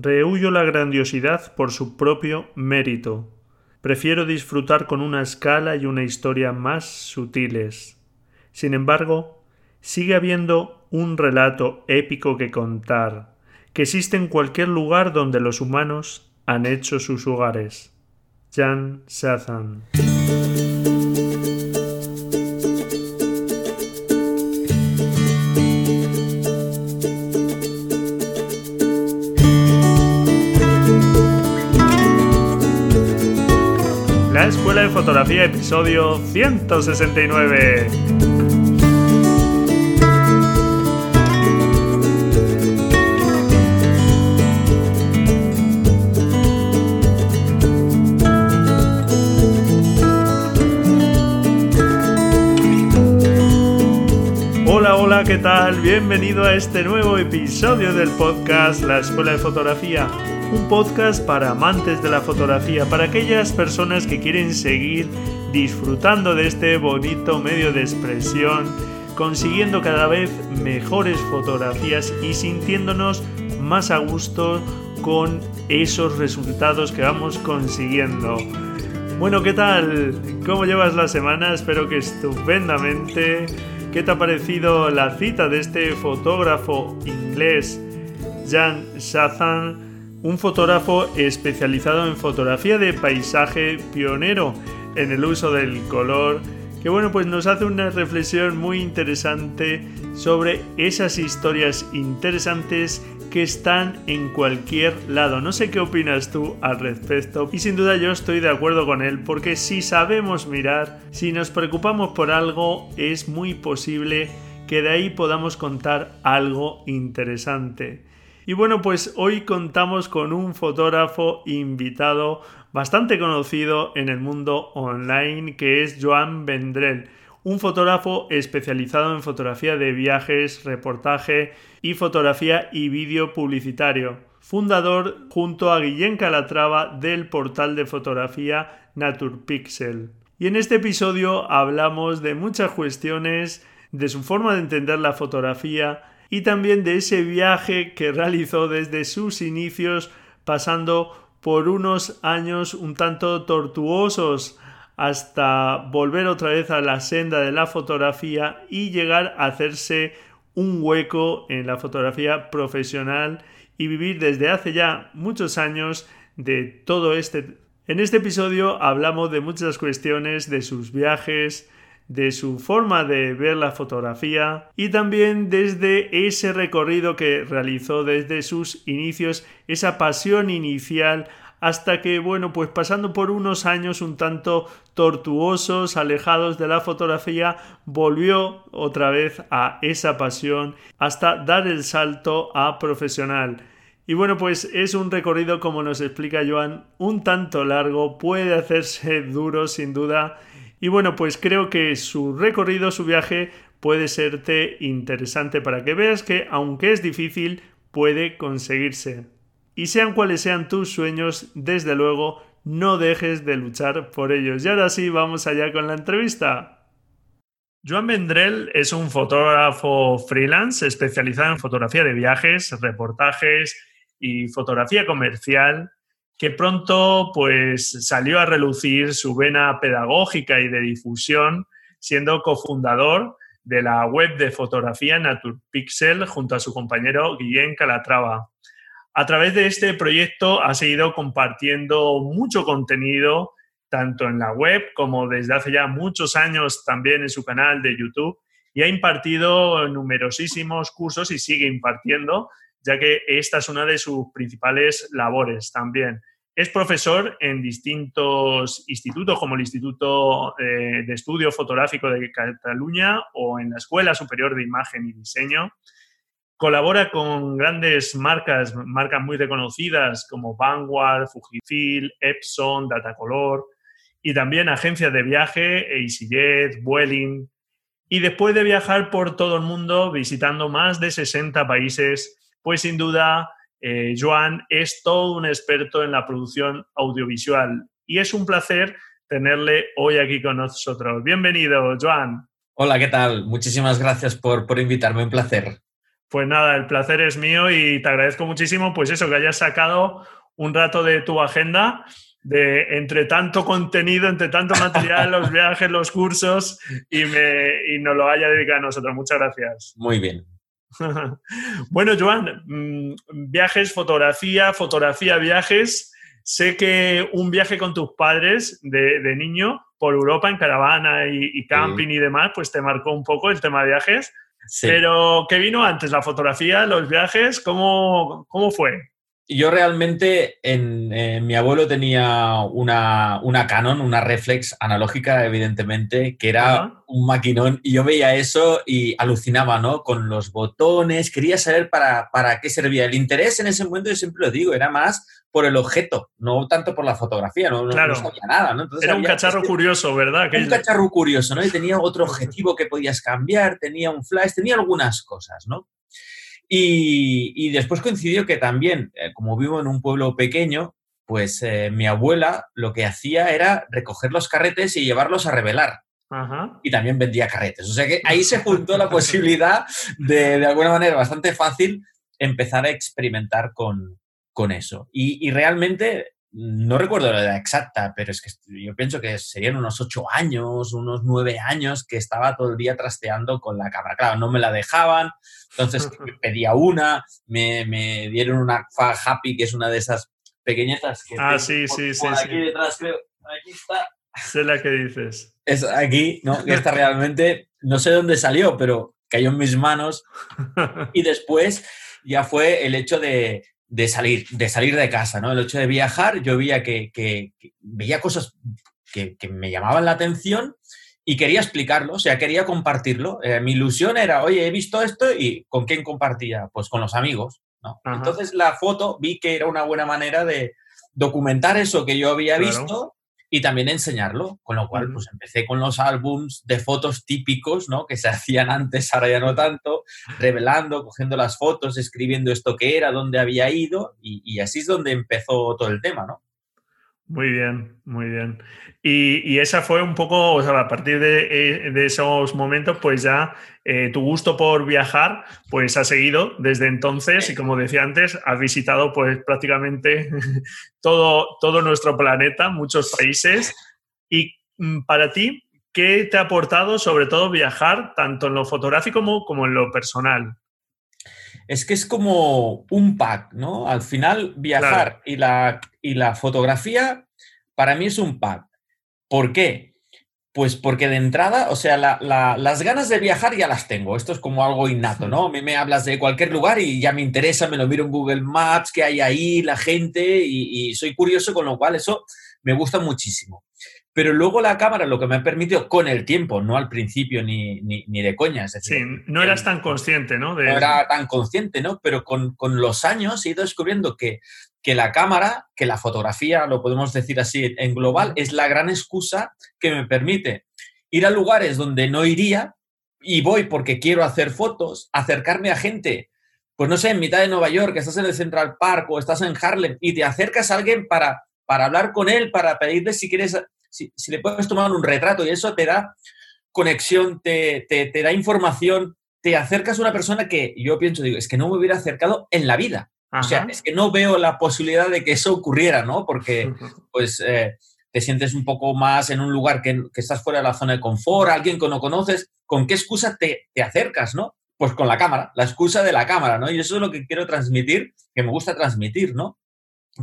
rehuyo la grandiosidad por su propio mérito. Prefiero disfrutar con una escala y una historia más sutiles. Sin embargo, sigue habiendo un relato épico que contar, que existe en cualquier lugar donde los humanos han hecho sus hogares. Jan Sathan. Escuela de Fotografía, episodio 169. Hola, hola, ¿qué tal? Bienvenido a este nuevo episodio del podcast La Escuela de Fotografía un podcast para amantes de la fotografía, para aquellas personas que quieren seguir disfrutando de este bonito medio de expresión, consiguiendo cada vez mejores fotografías y sintiéndonos más a gusto con esos resultados que vamos consiguiendo. Bueno, ¿qué tal? ¿Cómo llevas la semana? Espero que estupendamente. ¿Qué te ha parecido la cita de este fotógrafo inglés, Jan Shazan? Un fotógrafo especializado en fotografía de paisaje pionero en el uso del color, que bueno, pues nos hace una reflexión muy interesante sobre esas historias interesantes que están en cualquier lado. No sé qué opinas tú al respecto y sin duda yo estoy de acuerdo con él porque si sabemos mirar, si nos preocupamos por algo, es muy posible que de ahí podamos contar algo interesante. Y bueno, pues hoy contamos con un fotógrafo invitado bastante conocido en el mundo online que es Joan Vendrell, un fotógrafo especializado en fotografía de viajes, reportaje y fotografía y vídeo publicitario, fundador junto a Guillén Calatrava del portal de fotografía Naturpixel. Y en este episodio hablamos de muchas cuestiones, de su forma de entender la fotografía, y también de ese viaje que realizó desde sus inicios pasando por unos años un tanto tortuosos hasta volver otra vez a la senda de la fotografía y llegar a hacerse un hueco en la fotografía profesional y vivir desde hace ya muchos años de todo este. En este episodio hablamos de muchas cuestiones de sus viajes, de su forma de ver la fotografía y también desde ese recorrido que realizó desde sus inicios, esa pasión inicial hasta que, bueno, pues pasando por unos años un tanto tortuosos, alejados de la fotografía, volvió otra vez a esa pasión hasta dar el salto a profesional. Y bueno, pues es un recorrido, como nos explica Joan, un tanto largo, puede hacerse duro sin duda, y bueno, pues creo que su recorrido, su viaje puede serte interesante para que veas que aunque es difícil, puede conseguirse. Y sean cuales sean tus sueños, desde luego, no dejes de luchar por ellos. Y ahora sí, vamos allá con la entrevista. Joan Vendrell es un fotógrafo freelance especializado en fotografía de viajes, reportajes y fotografía comercial que pronto pues salió a relucir su vena pedagógica y de difusión, siendo cofundador de la web de fotografía Naturpixel junto a su compañero Guillén Calatrava. A través de este proyecto ha seguido compartiendo mucho contenido, tanto en la web como desde hace ya muchos años también en su canal de YouTube, y ha impartido numerosísimos cursos y sigue impartiendo ya que esta es una de sus principales labores también. Es profesor en distintos institutos, como el Instituto eh, de Estudio Fotográfico de Cataluña o en la Escuela Superior de Imagen y Diseño. Colabora con grandes marcas, marcas muy reconocidas como Vanguard, Fujifilm, Epson, Datacolor y también agencias de viaje, EasyJet, Vueling. Y después de viajar por todo el mundo visitando más de 60 países, pues sin duda eh, Joan es todo un experto en la producción audiovisual y es un placer tenerle hoy aquí con nosotros. Bienvenido, Joan. Hola, ¿qué tal? Muchísimas gracias por, por invitarme, un placer. Pues nada, el placer es mío y te agradezco muchísimo, pues eso, que hayas sacado un rato de tu agenda, de entre tanto contenido, entre tanto material, los viajes, los cursos, y, me, y nos lo haya dedicado a nosotros. Muchas gracias. Muy bien. bueno, Joan, mm, viajes, fotografía, fotografía, viajes. Sé que un viaje con tus padres de, niño por Europa en caravana y, camping y demás, pues te marcó un poco el tema de viajes. Pero, ¿qué vino antes? ¿La fotografía, los viajes? ¿Cómo, cómo fue? Yo realmente, en, mi abuelo tenía una, una, Canon, una reflex analógica, evidentemente, que era un maquinón, y yo veía eso y alucinaba, ¿no? Con los botones, quería saber para, para qué servía. El interés en ese momento, yo siempre lo digo, era más por el objeto, no tanto por la fotografía, no, claro. sabía nada, ¿no? era un cacharro curioso, ¿verdad? Un cacharro curioso, ¿no? Y tenía otro objetivo que podías cambiar, tenía un flash, tenía algunas cosas, ¿no? Y, después coincidió que también, eh, como vivo en un pueblo pequeño, pues eh, mi abuela lo que hacía era recoger los carretes y llevarlos a revelar. Y también vendía carretes. O sea que ahí se juntó la posibilidad de, de alguna manera bastante fácil, empezar a experimentar con, con eso. Y, y, realmente no recuerdo la edad exacta, pero es que yo pienso que serían unos ocho años, unos nueve años que estaba todo el día trasteando con la cámara. Claro, no me la dejaban, entonces pedía una, me, me dieron una Fa Happy, que es una de esas pequeñetas que... Ah, sí, sí, sí. aquí detrás, creo. Aquí está. Sé la que dices. Es aquí, ¿no? Que esta realmente, no sé dónde salió, pero cayó en mis manos. Y después ya fue el hecho de, de salir, de salir de casa, ¿no? El hecho de viajar, yo veía que, veía cosas que, me llamaban la atención y quería explicarlo, o sea, quería compartirlo. Eh, mi ilusión era, oye, he visto esto y ¿con quién compartía? Pues con los amigos, ¿no? Entonces la foto vi que era una buena manera de documentar eso que yo había visto y también enseñarlo. Con lo cual, pues empecé con los álbums de fotos típicos, ¿no? Que se hacían antes, ahora ya no tanto, revelando, cogiendo las fotos, escribiendo esto que era, dónde había ido, y, y así es donde empezó todo el tema, ¿no? Muy bien, muy bien. Y, esa fue un poco, o sea, a partir de, eh, esos momentos, pues ya eh, tu gusto por viajar, pues ha seguido desde entonces y como decía antes, has visitado pues prácticamente todo, todo nuestro planeta, muchos países. Y mm, para ti, ¿qué te ha aportado sobre todo viajar, tanto en lo fotográfico como en lo personal? Es que es como un pack, ¿no? Al final, viajar y, la, y la fotografía para mí es un pack. ¿Por qué? Pues porque de entrada, o sea, las ganas de viajar ya las tengo. Esto es como algo innato, ¿no? A mí me hablas de cualquier lugar y ya me interesa, me lo miro en Google Maps, qué hay ahí, la gente, y soy curioso, con lo cual eso me gusta muchísimo. Pero luego la cámara lo que me ha permitido con el tiempo, no al principio ni, ni, de coña. sí, no eras tan consciente, ¿no? No era tan consciente, ¿no? Pero con, con, los años he ido descubriendo que, que la cámara, que la fotografía, lo podemos decir así en global, es la gran excusa que me permite ir a lugares donde no iría y voy porque quiero hacer fotos, acercarme a gente, pues no sé, en mitad de Nueva York, estás en el Central Park o estás en Harlem y te acercas a alguien para, para hablar con él, para pedirle si quieres si, le puedes tomar un retrato y eso te da conexión, te, da información, te acercas a una persona que yo pienso, digo, es que no me hubiera acercado en la vida. O sea, es que no veo la posibilidad de que eso ocurriera, ¿no? Porque, pues, eh, te sientes un poco más en un lugar que, estás fuera de la zona de confort, alguien que no conoces, ¿con qué excusa te, te acercas, no? Pues con la cámara, la excusa de la cámara, ¿no? Y eso es lo que quiero transmitir, que me gusta transmitir, ¿no?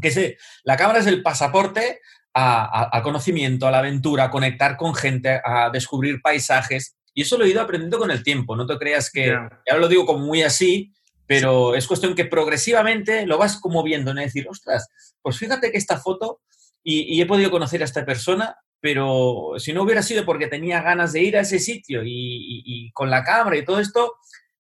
Que sé, la cámara es el pasaporte al conocimiento, a la aventura, a conectar con gente, a descubrir paisajes. Y eso lo he ido aprendiendo con el tiempo. No te creas que, ahora lo digo como muy así, pero es cuestión que progresivamente lo vas como viendo, ¿no? decir, ostras, pues fíjate que esta foto, y, he podido conocer a esta persona, pero si no hubiera sido porque tenía ganas de ir a ese sitio y con la cámara y todo esto,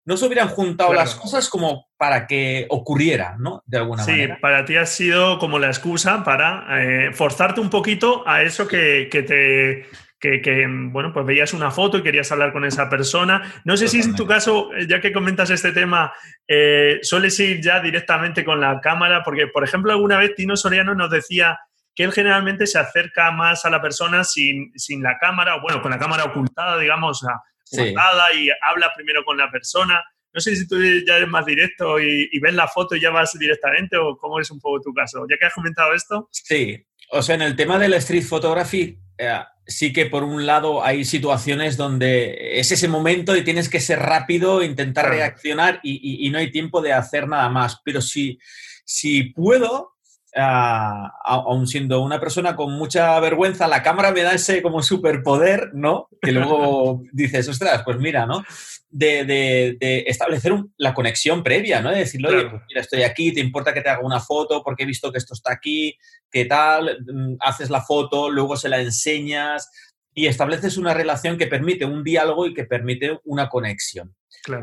no se hubieran juntado las cosas como para que ocurriera, ¿no? De alguna manera. Sí, para ti ha sido como la excusa para eh, forzarte un poquito a eso que, te, que, bueno, pues veías una foto y querías hablar con esa persona. No sé si en tu caso, eh, ya que comentas este tema, eh, sueles ir ya directamente con la cámara, porque, por ejemplo, alguna vez Tino Soriano nos decía que él generalmente se acerca más a la persona sin, sin la cámara, o bueno, con la cámara ocultada, digamos, y habla primero con la persona. No sé si tú ya eres más directo y, ves la foto y ya vas directamente o cómo es un poco tu caso. Ya que has comentado esto. Sí, o sea, en el tema de la street photography, eh, sí que por un lado hay situaciones donde es ese momento y tienes que ser rápido, intentar reaccionar y, no hay tiempo de hacer nada más. Pero si, si puedo, Ah, aún siendo una persona con mucha vergüenza, la cámara me da ese como superpoder, ¿no? Que luego dices, ostras, pues mira, ¿no? De, establecer la conexión previa, ¿no? De decirle, oye, pues mira, estoy aquí, ¿te importa que te haga una foto? Porque he visto que esto está aquí, ¿qué tal? Mm, haces la foto, luego se la enseñas y estableces una relación que permite un diálogo y que permite una conexión.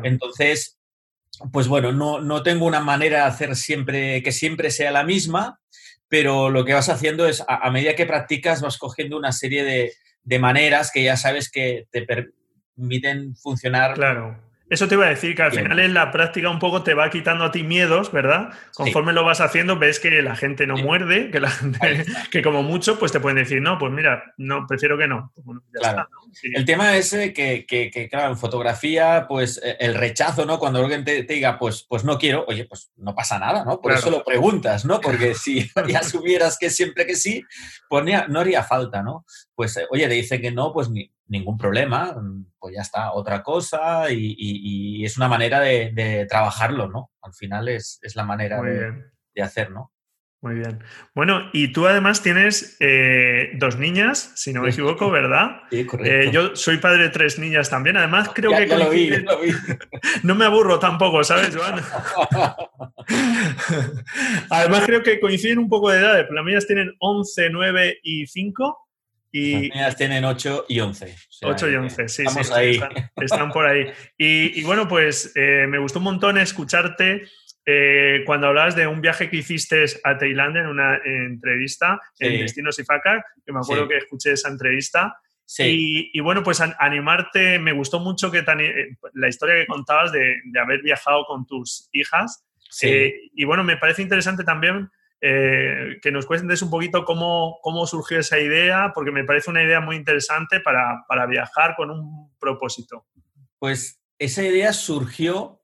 Entonces, pues bueno, no, no, tengo una manera de hacer siempre que siempre sea la misma, pero lo que vas haciendo es, a, medida que practicas, vas cogiendo una serie de, de, maneras que ya sabes que te permiten funcionar claro. Eso te iba a decir, que al final en la práctica un poco te va quitando a ti miedos, ¿verdad? Conforme lo vas haciendo, ves que la gente no muerde, que, la que como mucho, pues te pueden decir, no, pues mira, no, prefiero que no. Pues el tema es que, que, claro, en fotografía, pues e, el rechazo, ¿no? Cuando alguien te, diga, pues, pues no quiero, oye, pues no pasa nada, ¿no? Por eso lo preguntas, ¿no? Porque si ya supieras que siempre que sí, pues no haría falta, ¿no? Pues, eh, oye, te dicen que no, pues ni, ningún problema, pues ya está, otra cosa y, es una manera de, trabajarlo, ¿no? Al final es, la manera de, de, hacer, ¿no? Muy bien. Bueno, y tú además tienes eh, dos niñas, si no me equivoco, ¿verdad? Sí, correcto. Eh, yo soy padre de tres niñas también. Además, creo que. lo vi, no me aburro tampoco, ¿sabes, Joan? además, creo que coinciden un poco de edad. Las mías tienen 11, 9 y 5. Y Las tienen 8 y 11. 8 y 11, sí, sí, ahí. Están, por ahí. Y, bueno, pues eh, me gustó un montón escucharte eh, cuando hablabas de un viaje que hiciste a Tailandia en una entrevista en Destino Sifaka, que me acuerdo que escuché esa entrevista. Y, y, bueno, pues animarte, me gustó mucho que eh, la historia que contabas de, de, haber viajado con tus hijas. y bueno, me parece interesante también eh, que nos cuentes un poquito cómo, cómo, surgió esa idea, porque me parece una idea muy interesante para, para viajar con un propósito. Pues esa idea surgió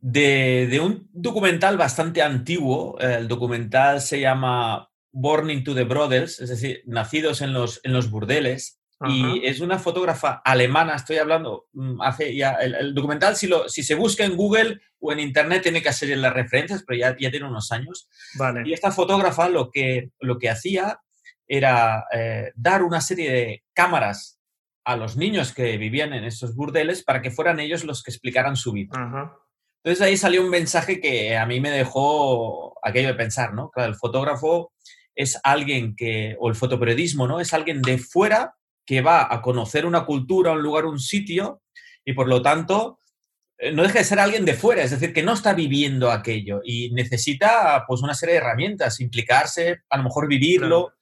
de, de, un documental bastante antiguo. El documental se llama Born into the Brothers, es decir, nacidos en los, en los burdeles. Y es una fotógrafa alemana, estoy hablando, mm, hace ya, el, documental, si, lo, si se busca en Google o en Internet, tiene que hacer en las referencias, pero ya, ya tiene unos años. Vale. Y esta fotógrafa lo que, lo que hacía era eh, dar una serie de cámaras a los niños que vivían en esos burdeles para que fueran ellos los que explicaran su vida. Entonces ahí salió un mensaje que a mí me dejó aquello de pensar, ¿no? Claro, el fotógrafo es alguien que, o el fotoperiodismo, ¿no? Es alguien de fuera que va a conocer una cultura, un lugar, un sitio, y por lo tanto eh, no deja de ser alguien de fuera, es decir, que no está viviendo aquello y necesita pues una serie de herramientas, implicarse, a lo mejor vivirlo,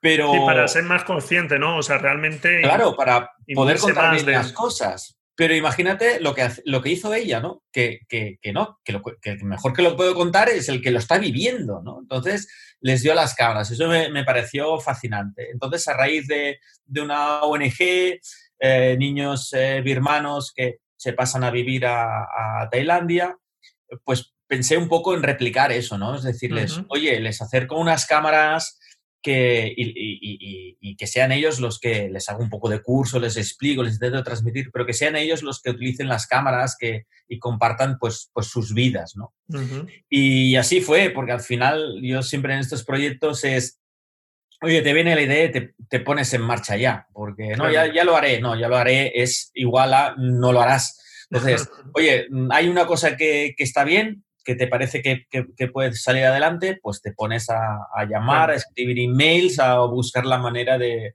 pero... Y para ser más consciente, ¿no? O sea, realmente... Claro, para poder contar las cosas. Pero imagínate lo que, lo que hizo ella, ¿no? Que, que, que no, que, lo, que mejor que lo puedo contar es el que lo está viviendo, ¿no? Entonces les dio las cámaras. Eso me, pareció fascinante. Entonces, a raíz de, de una ONG, eh, niños eh, birmanos que se pasan a vivir a, Tailandia, pues pensé un poco en replicar eso, ¿no? Es decirles, oye, les acerco unas cámaras que, y, que sean ellos los que les hago un poco de curso, les explico, les intento transmitir, pero que sean ellos los que utilicen las cámaras que, y compartan pues, pues sus vidas, ¿no? Y así fue, porque al final yo siempre en estos proyectos es, oye, te viene la idea y te, te pones en marcha ya, porque no, ya, ya lo haré, no, ya lo haré, es igual a no lo harás. Entonces, oye, hay una cosa que, que está bien, que te parece que, que, puedes salir adelante, pues te pones a, llamar, a escribir emails, a buscar la manera de...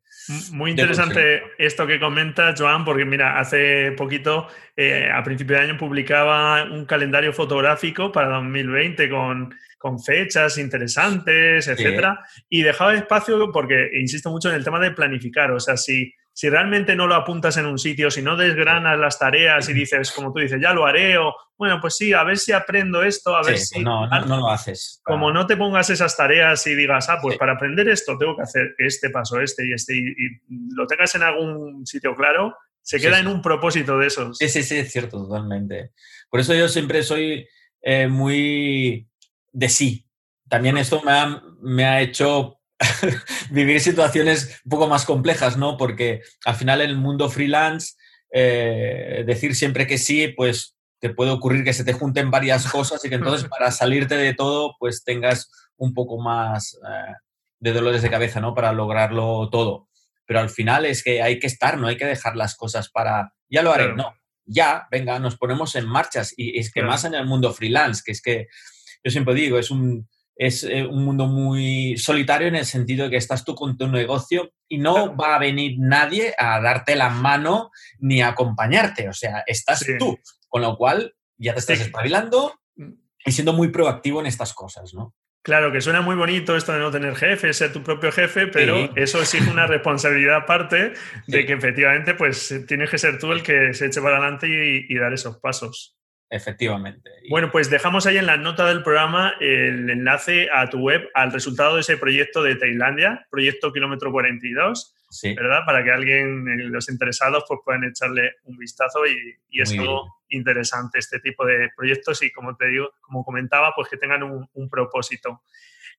Muy interesante esto que comenta Joan, porque mira, hace poquito, eh, a principio de año, publicaba un calendario fotográfico para 2020 con, con fechas interesantes, etcétera, y dejaba espacio porque insisto mucho en el tema de planificar, o sea, si si realmente no lo apuntas en un sitio, si no desgranas las tareas y dices, como tú dices, ya lo haré, o bueno, pues sí, a ver si aprendo esto, a ver si. Pues no, no, lo haces. Como no te pongas esas tareas y digas, ah, pues para aprender esto tengo que hacer este paso, este y este, y, lo tengas en algún sitio claro, Se queda en un propósito de esos. Sí, sí, sí, es cierto, totalmente. Por eso yo siempre soy eh, muy de sí. También esto me ha, me ha hecho vivir situaciones un poco más complejas, ¿no? Porque al final en el mundo freelance, eh, decir siempre que sí, pues te puede ocurrir que se te junten varias cosas y que entonces para salirte de todo, pues tengas un poco más eh, de dolores de cabeza, ¿no? Para lograrlo todo. Pero al final es que hay que estar, no hay que dejar las cosas para, ya lo haré, no, ya, venga, nos ponemos en marchas. Y es que más en el mundo freelance, que es que yo siempre digo, es un, es eh, un mundo muy solitario en el sentido de que estás tú con tu negocio y no va a venir nadie a darte la mano ni a acompañarte. O sea, estás tú. Con lo cual ya te estás espabilando mm. y siendo muy proactivo en estas cosas, ¿no? Claro, que suena muy bonito esto de no tener jefe, ser tu propio jefe, pero eso exige una responsabilidad aparte de que efectivamente pues tienes que ser tú el que se eche para adelante y dar esos pasos. Efectivamente. Bueno, pues dejamos ahí en la nota del programa el enlace a tu web, al resultado de ese proyecto de Tailandia, proyecto kilómetro 42, ¿verdad? Para que alguien, eh, los interesados, pues puedan echarle un vistazo y, es algo interesante este tipo de proyectos y como te digo, como comentaba, pues que tengan un propósito.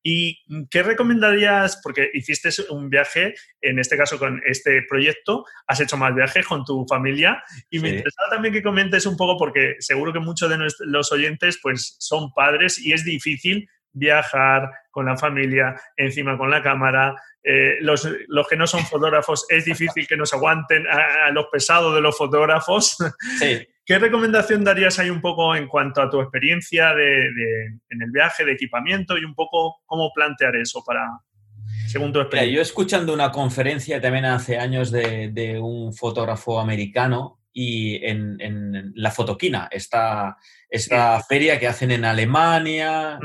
¿Y qué recomendarías? Porque hiciste un viaje, en este caso con este proyecto, has hecho más viajes con tu familia y me interesaba también que comentes un poco, porque seguro que muchos de los oyentes pues son padres y es difícil viajar con la familia, encima con la cámara. Eh, los, los, que no son fotógrafos es difícil que nos aguanten a, a los pesados de los fotógrafos. Sí. ¿Qué recomendación darías ahí un poco en cuanto a tu experiencia de, en el viaje, de equipamiento y un poco cómo plantear eso para, según tu experiencia? yo escuchando una conferencia también hace años de, un fotógrafo americano y en, la Fotoquina, esta, esta feria que hacen en Alemania.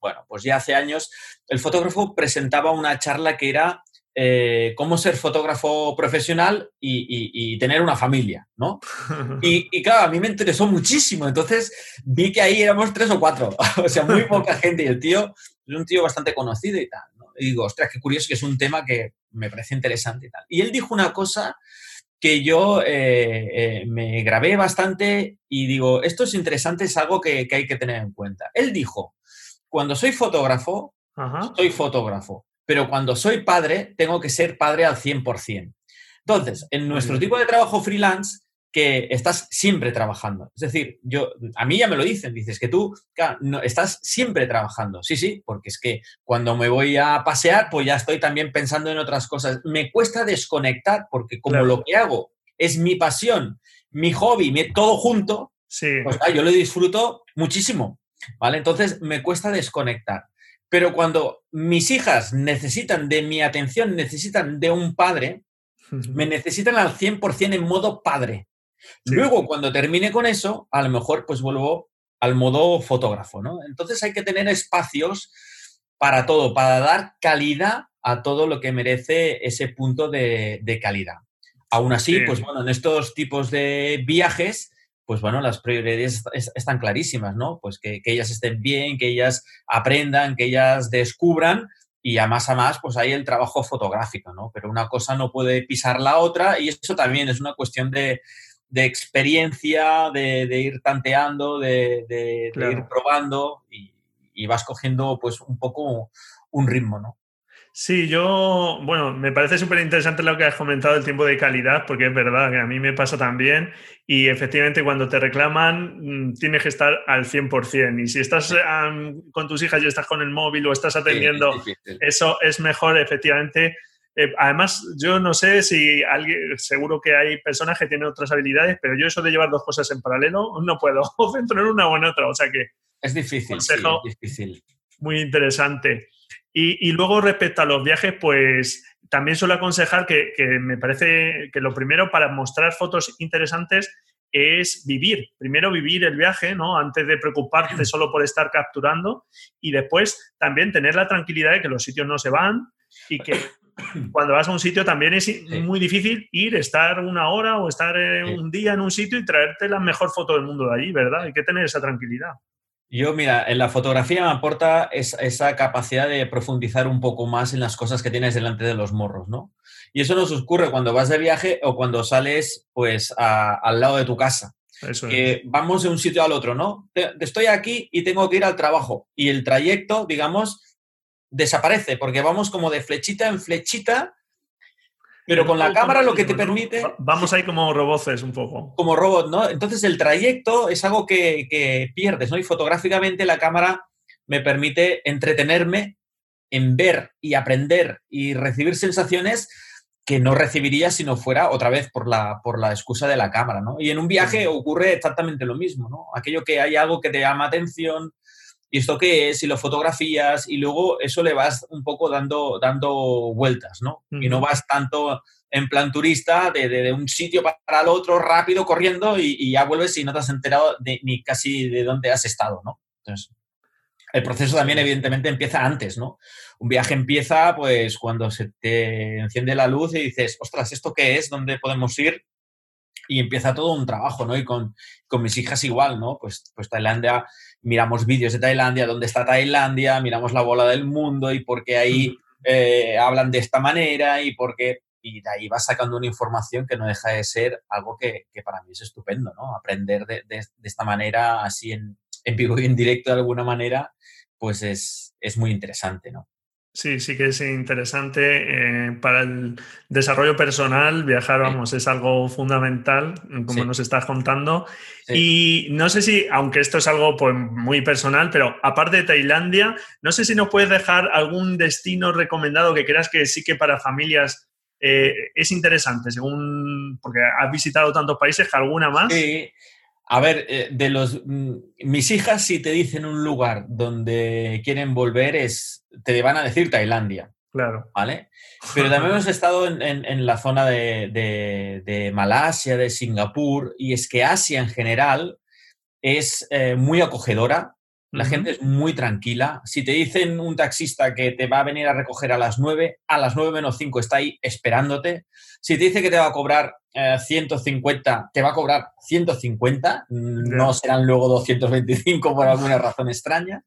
Bueno, pues ya hace años el fotógrafo presentaba una charla que era eh, cómo ser fotógrafo profesional y, tener una familia, ¿no? Y, claro, a mí me interesó muchísimo, entonces vi que ahí éramos tres o cuatro, o sea, muy poca gente y el tío es un tío bastante conocido y tal, ¿no? Y digo, ostras, qué curioso que es un tema que me parece interesante y tal. Y él dijo una cosa que yo eh, eh, me grabé bastante y digo, esto es interesante, es algo que, hay que tener en cuenta. Él dijo, cuando soy fotógrafo, soy fotógrafo pero cuando soy padre, tengo que ser padre al 100%. Entonces, en nuestro tipo de trabajo freelance, que estás siempre trabajando. Es decir, yo, a mí ya me lo dicen, dices que tú no, estás siempre trabajando. Sí, sí, porque es que cuando me voy a pasear, pues ya estoy también pensando en otras cosas. Me cuesta desconectar porque como lo que hago es mi pasión, mi hobby, todo junto, sí. pues yo lo disfruto muchísimo. ¿Vale? Entonces me cuesta desconectar. Pero cuando mis hijas necesitan de mi atención, necesitan de un padre, me necesitan al 100% en modo padre. Luego, cuando termine con eso, a lo mejor pues vuelvo al modo fotógrafo, ¿no? Entonces hay que tener espacios para todo, para dar calidad a todo lo que merece ese punto de, calidad. Aún así, pues bueno, en estos tipos de viajes pues bueno, las prioridades están clarísimas, ¿no? Pues que, ellas estén bien, que ellas aprendan, que ellas descubran y a más a más, pues hay el trabajo fotográfico, ¿no? Pero una cosa no puede pisar la otra y eso también es una cuestión de, experiencia, de, ir tanteando, de, ir probando y, y, vas cogiendo pues un poco un ritmo, ¿no? Sí, yo, bueno, me parece súper interesante lo que has comentado del tiempo de calidad, porque es verdad que a mí me pasa también y efectivamente cuando te reclaman mm, tienes que estar al 100%. Y si estás con tus hijas y estás con el móvil o estás atendiendo, eso es mejor efectivamente. Eh, además, yo no sé si alguien, seguro que hay personas que tienen otras habilidades, pero yo eso de llevar dos cosas en paralelo no puedo centrar una o en otra. O sea que... Es difícil, sí, es difícil. Muy interesante. Y, luego respecto a los viajes, pues también suelo aconsejar que, me parece que lo primero para mostrar fotos interesantes es vivir. Primero vivir el viaje, ¿no? Antes de preocuparte solo por estar capturando. Y después también tener la tranquilidad de que los sitios no se van y que cuando vas a un sitio también es muy difícil ir, estar una hora o estar un día en un sitio y traerte la mejor foto del mundo de allí, ¿verdad? Hay que tener esa tranquilidad. Yo, mira, en la fotografía me aporta esa capacidad de profundizar un poco más en las cosas que tienes delante de los morros, ¿no? Y eso nos ocurre cuando vas de viaje o cuando sales, pues, al lado de tu casa. Eso que vamos de un sitio al otro, ¿no? Estoy aquí y tengo que ir al trabajo. Y el trayecto, digamos, desaparece, porque vamos como de flechita en flechita pero con la cámara lo que te permite... Vamos ahí como roboces un poco. Como robot, ¿no? Entonces el trayecto es algo que, pierdes, ¿no? Y fotográficamente la cámara me permite entretenerme en ver y aprender y recibir sensaciones que no recibiría si no fuera otra vez por la, por la excusa de la cámara, ¿no? Y en un viaje ocurre exactamente lo mismo, ¿no? Aquello que hay algo que te llama atención, ¿y esto qué es? Y lo fotografías y luego eso le vas un poco dando, dando vueltas, ¿no? Y no vas tanto en plan turista de, un sitio para el otro rápido corriendo y, ya vuelves y no te has enterado de, ni casi de dónde has estado, ¿no? Entonces, el proceso también evidentemente empieza antes, ¿no? Un viaje empieza pues cuando se te enciende la luz y dices, ostras, ¿esto qué es? ¿Dónde podemos ir? Y empieza todo un trabajo, ¿no? Y con, con, mis hijas igual, ¿no? Pues, pues Tailandia, miramos vídeos de Tailandia, dónde está Tailandia, miramos la bola del mundo y por qué ahí eh, hablan de esta manera y por qué... Y de ahí vas sacando una información que no deja de ser algo que, que para mí es estupendo, ¿no? Aprender de, de, de esta manera, así en, en, vivo y en directo de alguna manera, pues es, es muy interesante, ¿no? Sí, sí que es interesante eh, para el desarrollo personal. Viajar, vamos, es algo fundamental, como nos estás contando. Y no sé si, aunque esto es algo pues, muy personal, pero aparte de Tailandia, no sé si nos puedes dejar algún destino recomendado que creas que sí que para familias eh, es interesante, según, porque has visitado tantos países, que alguna más. Sí. A ver, eh, de los mm, mis hijas, si te dicen un lugar donde quieren volver, es, te van a decir Tailandia. Claro. ¿Vale? Pero también hemos estado en, la zona de, Malasia, de Singapur, y es que Asia en general es eh, muy acogedora, la gente es muy tranquila. Si te dicen un taxista que te va a venir a recoger a las 9, a las 9 menos 5 está ahí esperándote. Si te dice que te va a cobrar 150, eh, te va a cobrar 150, no serán luego 225 por alguna razón extraña.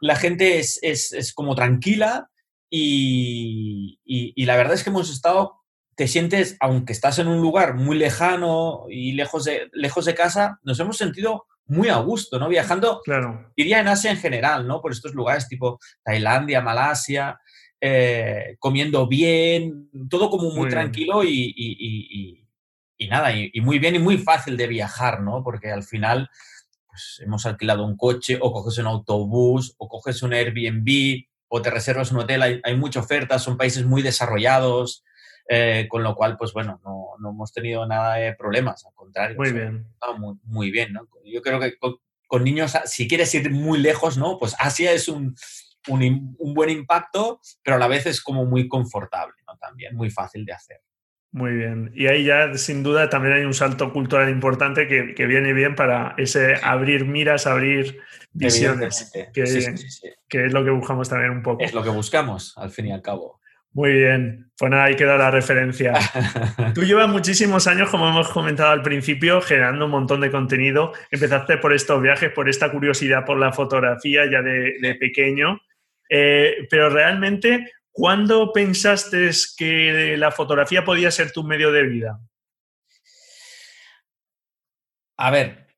La gente es, como tranquila y, la verdad es que hemos estado, te sientes, aunque estás en un lugar muy lejano y lejos de, lejos de casa, nos hemos sentido muy a gusto, ¿no? Viajando, claro. iría en Asia en general, ¿no? Por estos lugares tipo Tailandia, Malasia, eh, comiendo bien, todo como muy, tranquilo y, nada, y, muy bien y muy fácil de viajar, ¿no? Porque al final pues, hemos alquilado un coche o coges un autobús o coges un Airbnb o te reservas un hotel, hay, hay mucha oferta, son países muy desarrollados, eh, con lo cual, pues bueno, no, no, hemos tenido nada de problemas, al contrario. Muy bien. Muy, muy, bien, ¿no? Yo creo que con, niños, si quieres ir muy lejos, ¿no? Pues Asia es un, un, un, buen impacto, pero a la vez es como muy confortable, ¿no? También, muy fácil de hacer. Muy bien. Y ahí ya, sin duda, también hay un salto cultural importante que, que viene bien para ese abrir miras, abrir visiones, que, que, es lo que buscamos también un poco. Es lo que buscamos, al fin y al cabo. Muy bien, pues nada, ahí queda la referencia. Tú llevas muchísimos años, como hemos comentado al principio, generando un montón de contenido. Empezaste por estos viajes, por esta curiosidad por la fotografía ya de, pequeño. Eh, pero realmente, ¿cuándo pensaste que la fotografía podía ser tu medio de vida? A ver,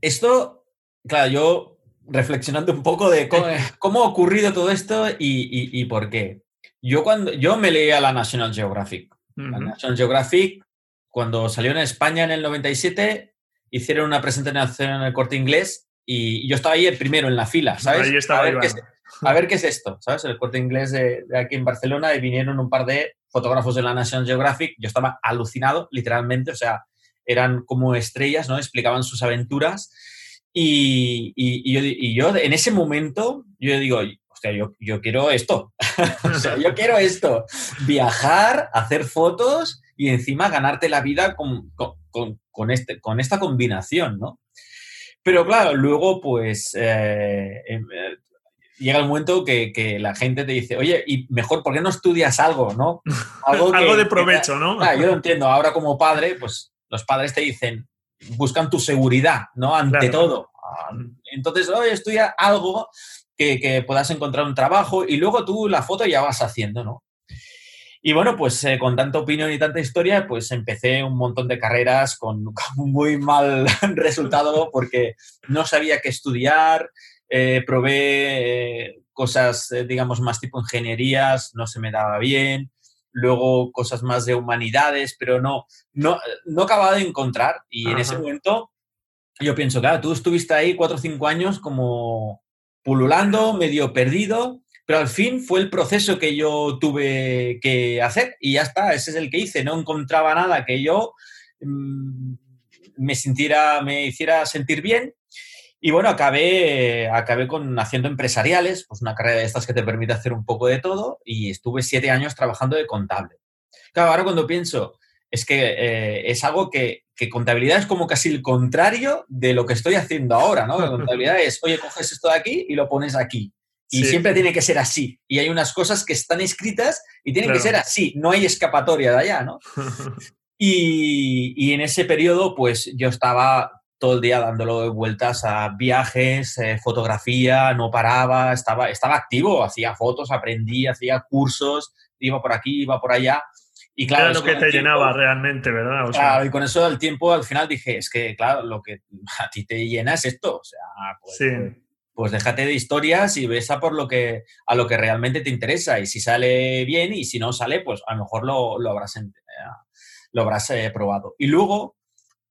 esto, claro, yo reflexionando un poco de cómo, ha ocurrido todo esto y por qué. Yo, cuando, yo me leía la National Geographic. La National Geographic, cuando salió en España en el 97, hicieron una presentación en el corte inglés y yo estaba ahí el primero en la fila, ¿sabes? Ahí estaba a, ver qué es, a ver qué es esto, ¿sabes? El corte inglés de, aquí en Barcelona y vinieron un par de fotógrafos de la National Geographic. Yo estaba alucinado, literalmente, o sea, eran como estrellas, ¿no? Explicaban sus aventuras. Y, y, yo, en ese momento, yo digo, sea, yo, yo quiero esto. o sea, yo quiero esto. Viajar, hacer fotos y encima ganarte la vida con, con, con, este, con esta combinación, ¿no? Pero claro, luego pues eh, em, eh, llega el momento que, que, la gente te dice, oye, y mejor, ¿por qué no estudias algo, no? Algo, algo de provecho, ¿no? yo lo entiendo. Ahora como padre, pues los padres te dicen, buscan tu seguridad, ¿no? Ante todo. Entonces, oye, estudia algo que, que, puedas encontrar un trabajo y luego tú la foto ya vas haciendo, ¿no? Y bueno, pues eh, con tanta opinión y tanta historia, pues empecé un montón de carreras con, con muy mal resultado porque no sabía qué estudiar, eh, probé eh, cosas, eh, digamos, más tipo ingenierías, no se me daba bien, luego cosas más de humanidades, pero no, no, no acababa de encontrar. Y en ese momento yo pienso, claro, tú estuviste ahí cuatro o cinco años como pululando, medio perdido, pero al fin fue el proceso que yo tuve que hacer y ya está, ese es el que hice. No encontraba nada que yo mmm, me sintiera, me hiciera sentir bien y bueno, acabé, acabé con haciendo empresariales, pues una carrera de estas que te permite hacer un poco de todo y estuve siete años trabajando de contable. Claro, ahora cuando pienso, es que eh, es algo que, que, contabilidad es como casi el contrario de lo que estoy haciendo ahora, ¿no? La contabilidad es, oye, coges esto de aquí y lo pones aquí. Y sí. siempre tiene que ser así. Y hay unas cosas que están escritas y tienen claro. que ser así. No hay escapatoria de allá, ¿no? y, y en ese periodo, pues yo estaba todo el día dándolo vueltas a viajes, eh, fotografía, no paraba, estaba, estaba activo, hacía fotos, aprendía, hacía cursos, iba por aquí, iba por allá. Y claro, Era lo que te tiempo, llenaba realmente, ¿verdad? O sea, claro, y con eso del tiempo al final dije, es que, claro, lo que a ti te llena es esto. O sea, pues, sí. pues, pues déjate de historias y ves a por lo que, a lo que realmente te interesa. Y si sale bien y si no sale, pues a lo mejor lo, lo habrás, eh, lo habrás eh, probado. Y luego,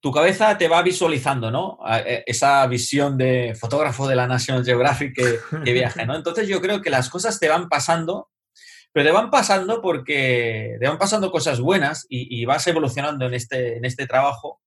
tu cabeza te va visualizando, ¿no? E, esa visión de fotógrafo de la National Geographic que, que viaja, ¿no? Entonces yo creo que las cosas te van pasando, pero te van pasando porque te van pasando cosas buenas y, y vas evolucionando en este, en este trabajo,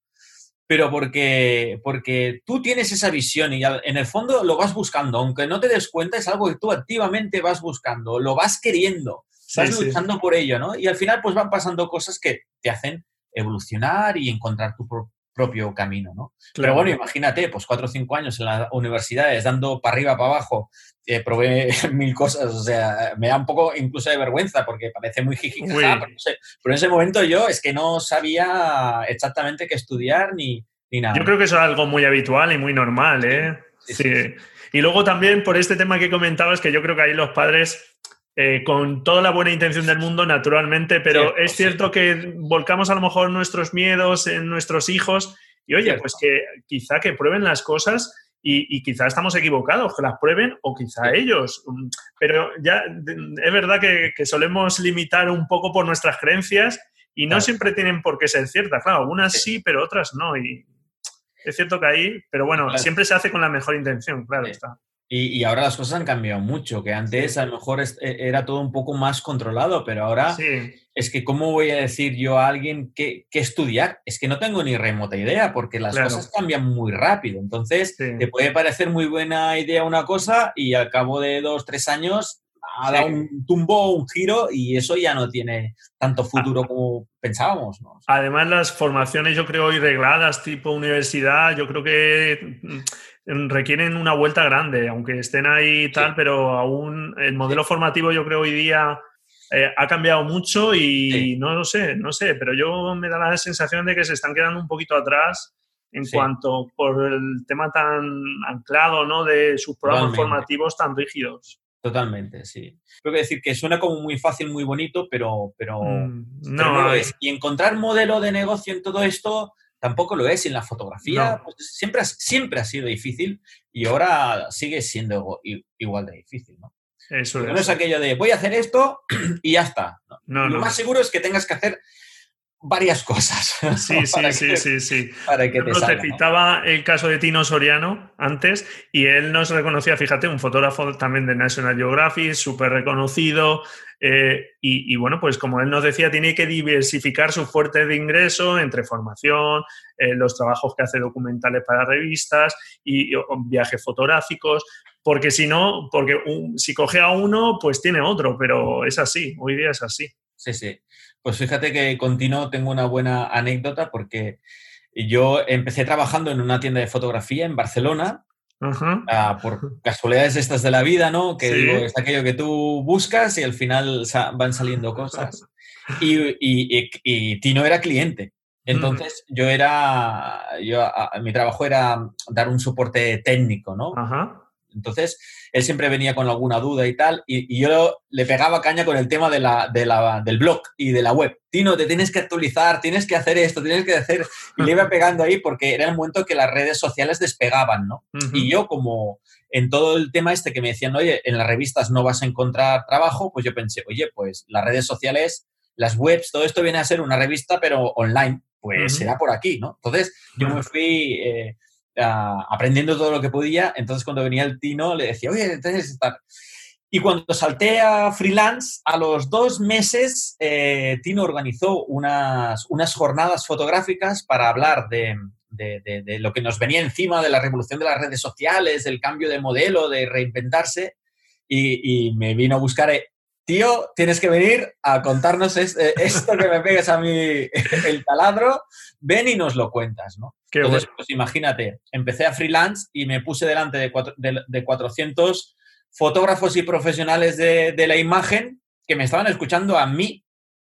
pero porque, porque tú tienes esa visión y en el fondo lo vas buscando, aunque no te des cuenta, es algo que tú activamente vas buscando, lo vas queriendo, vas sí, luchando sí. por ello, ¿no? Y al final pues van pasando cosas que te hacen evolucionar y encontrar tu, propio camino, ¿no? Claro. Pero bueno, imagínate, pues cuatro o cinco años en las universidades dando para arriba, para abajo, eh, probé mil cosas, o sea, me da un poco incluso de vergüenza porque parece muy jijijaja, pero, no sé, pero en ese momento yo es que no sabía exactamente qué estudiar ni, ni nada. Yo creo que eso es algo muy habitual y muy normal, ¿eh? Sí. sí. sí. Y luego también por este tema que comentabas, que yo creo que ahí los padres eh, con toda la buena intención del mundo, naturalmente, pero sí, es cierto sí. que volcamos a lo mejor nuestros miedos en nuestros hijos y oye, pues que quizá que prueben las cosas y, y, quizá estamos equivocados, que las prueben o quizá ellos. Pero ya es verdad que, que, solemos limitar un poco por nuestras creencias y no claro. siempre tienen por qué ser ciertas. Claro, algunas sí, pero otras no. Y es cierto que ahí, pero bueno, claro. siempre se hace con la mejor intención, claro está. Y, y, ahora las cosas han cambiado mucho, que antes sí. a lo mejor es, e, era todo un poco más controlado, pero ahora sí. es que ¿cómo voy a decir yo a alguien qué, qué, estudiar? Es que no tengo ni remota idea, porque las claro. cosas cambian muy rápido. Entonces, sí. te puede parecer muy buena idea una cosa y al cabo de dos, tres años ha dado un tumbo, un giro y eso ya no tiene tanto futuro como pensábamos. ¿no? Además, las formaciones, yo creo, irregladas, tipo universidad, yo creo que requieren una vuelta grande, aunque estén ahí y tal, sí. pero aún el modelo formativo yo creo hoy día eh, ha cambiado mucho y sí. no lo sé, no sé, pero yo me da la sensación de que se están quedando un poquito atrás en sí. cuanto por el tema tan anclado, ¿no? De sus programas Totalmente. formativos tan rígidos. Totalmente, sí. Tengo que decir que suena como muy fácil, muy bonito, pero, pero, mm, no, pero no lo es. Y encontrar modelo de negocio en todo esto tampoco lo es. en la fotografía no. pues, siempre, ha, siempre ha sido difícil y ahora sigue siendo igual de difícil, ¿no? Eso. No es aquello de voy a hacer esto y ya está. No, lo más seguro es que tengas que hacer varias cosas. Sí, sí, sí, que, sí, sí. Para que te, salga, te citaba ¿no? el caso de Tino Soriano antes y él nos reconocía, fíjate, un fotógrafo también de National Geographic, súper reconocido. Eh, y, y, bueno, pues como él nos decía, tiene que diversificar su fuerte de ingreso entre formación, eh, los trabajos que hace documentales para revistas y, y viajes fotográficos, porque si no, porque un, si coge a uno, pues tiene otro, pero es así, hoy día es así. Sí, sí. Pues fíjate que continuo tengo una buena anécdota porque yo empecé trabajando en una tienda de fotografía en Barcelona Uh -huh. uh, por casualidades estas de la vida, ¿no? Que sí. digo, es aquello que tú buscas y al final van saliendo cosas. Y, y, y, y Tino era cliente. Entonces, yo era, yo, mi trabajo era dar un soporte técnico, ¿no? Ajá. Entonces, él siempre venía con alguna duda y tal, y, yo le pegaba caña con el tema de la, del blog y de la web. Tino, te tienes que actualizar, tienes que hacer esto, tienes que hacer... Y le iba pegando ahí porque era el momento que las redes sociales despegaban, ¿no? Y yo como en todo el tema este que me decían, oye, en las revistas no vas a encontrar trabajo, pues yo pensé, oye, pues las redes sociales, las webs, todo esto viene a ser una revista, pero online, pues será por aquí, ¿no? Entonces yo me fui... Eh, aprendiendo todo lo que podía. Entonces, cuando venía el Tino, le decía, oye, entonces estar. Y cuando salté a freelance, a los dos meses, eh, Tino organizó unas, unas jornadas fotográficas para hablar de, de, lo que nos venía encima de la revolución de las redes sociales, del cambio de modelo, de reinventarse. Y, y me vino a buscar eh, tío, tienes que venir a contarnos eh, esto que me pegues a mí el taladro, ven y nos lo cuentas, ¿no? Entonces, pues imagínate, empecé a freelance y me puse delante de, de, 400 fotógrafos y profesionales de, la imagen que me estaban escuchando a mí,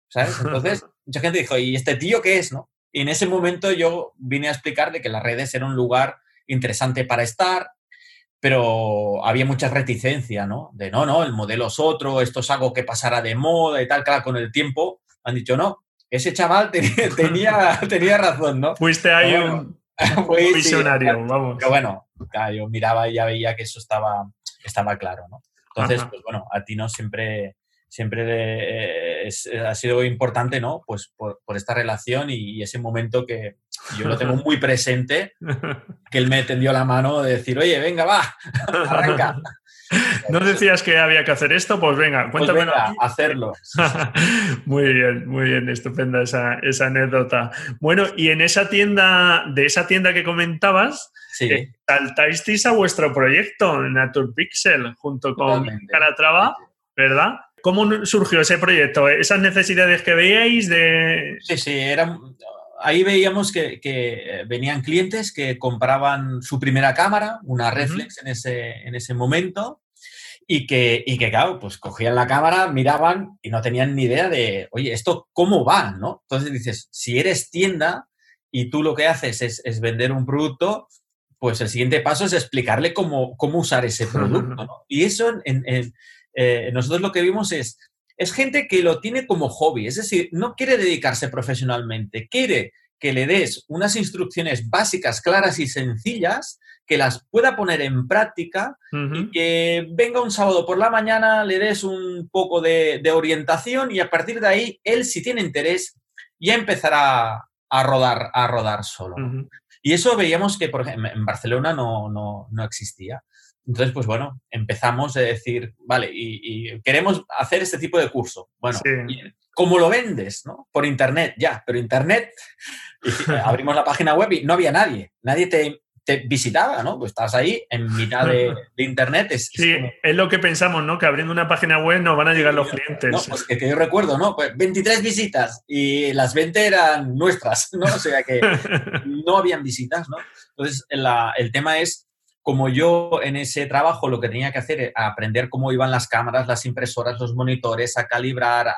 ¿sabes? Entonces, mucha gente dijo, ¿y este tío qué es, no? Y en ese momento yo vine a explicar de que las redes eran un lugar interesante para estar, pero había mucha reticencia, ¿no? De no, no, el modelo es otro, esto es algo que pasará de moda y tal. Claro, con el tiempo han dicho, no, ese chaval tenía, tenía, razón, ¿no? Fuiste ahí un, visionario, vamos. Pero bueno, yo miraba y ya veía que eso estaba, estaba claro, ¿no? Entonces, pues bueno, a ti no siempre siempre eh, ha sido importante, ¿no? Pues por, esta relación y, ese momento que yo lo tengo muy presente, que él me tendió la mano de decir, oye, venga, va, arranca. ¿No decías que había que hacer esto? Pues venga, pues cuéntame. hacerlo. muy bien, muy bien, estupenda esa, anécdota. Bueno, y en esa tienda, de esa tienda que comentabas, sí. Eh, saltasteis a vuestro proyecto, NaturPixel, junto con Caratrava, ¿verdad? ¿Cómo surgió ese proyecto? ¿Esas necesidades que veíais de...? Sí, sí, ahí veíamos que, venían clientes que compraban su primera cámara, una reflex en, ese, en ese momento, y que, y que, claro, pues cogían la cámara, miraban y no tenían ni idea de, oye, ¿esto cómo va? ¿no? Entonces dices, si eres tienda y tú lo que haces es, vender un producto, pues el siguiente paso es explicarle cómo, cómo usar ese producto. ¿no? Y eso en, eh, nosotros lo que vimos es, es gente que lo tiene como hobby, es decir, no quiere dedicarse profesionalmente, quiere que le des unas instrucciones básicas, claras y sencillas, que las pueda poner en práctica y que venga un sábado por la mañana, le des un poco de, orientación y a partir de ahí, él si tiene interés, ya empezará a rodar, a rodar solo. Y eso veíamos que, por ejemplo, en Barcelona no, no, no existía. Entonces, pues bueno, empezamos a decir, vale, y, queremos hacer este tipo de curso. Bueno, ¿cómo lo vendes? ¿no? Por Internet, ya, pero Internet, abrimos la página web y no había nadie, nadie te, visitaba, ¿no? Pues estás ahí en mitad de, Internet. Es, sí, es, lo que pensamos, ¿no? Que abriendo una página web no van a llegar los clientes. No, pues que, yo recuerdo, ¿no? Pues 23 visitas y las 20 eran nuestras, ¿no? O sea que no habían visitas, ¿no? Entonces, el tema es como yo en ese trabajo lo que tenía que hacer era aprender cómo iban las cámaras, las impresoras, los monitores, a calibrar,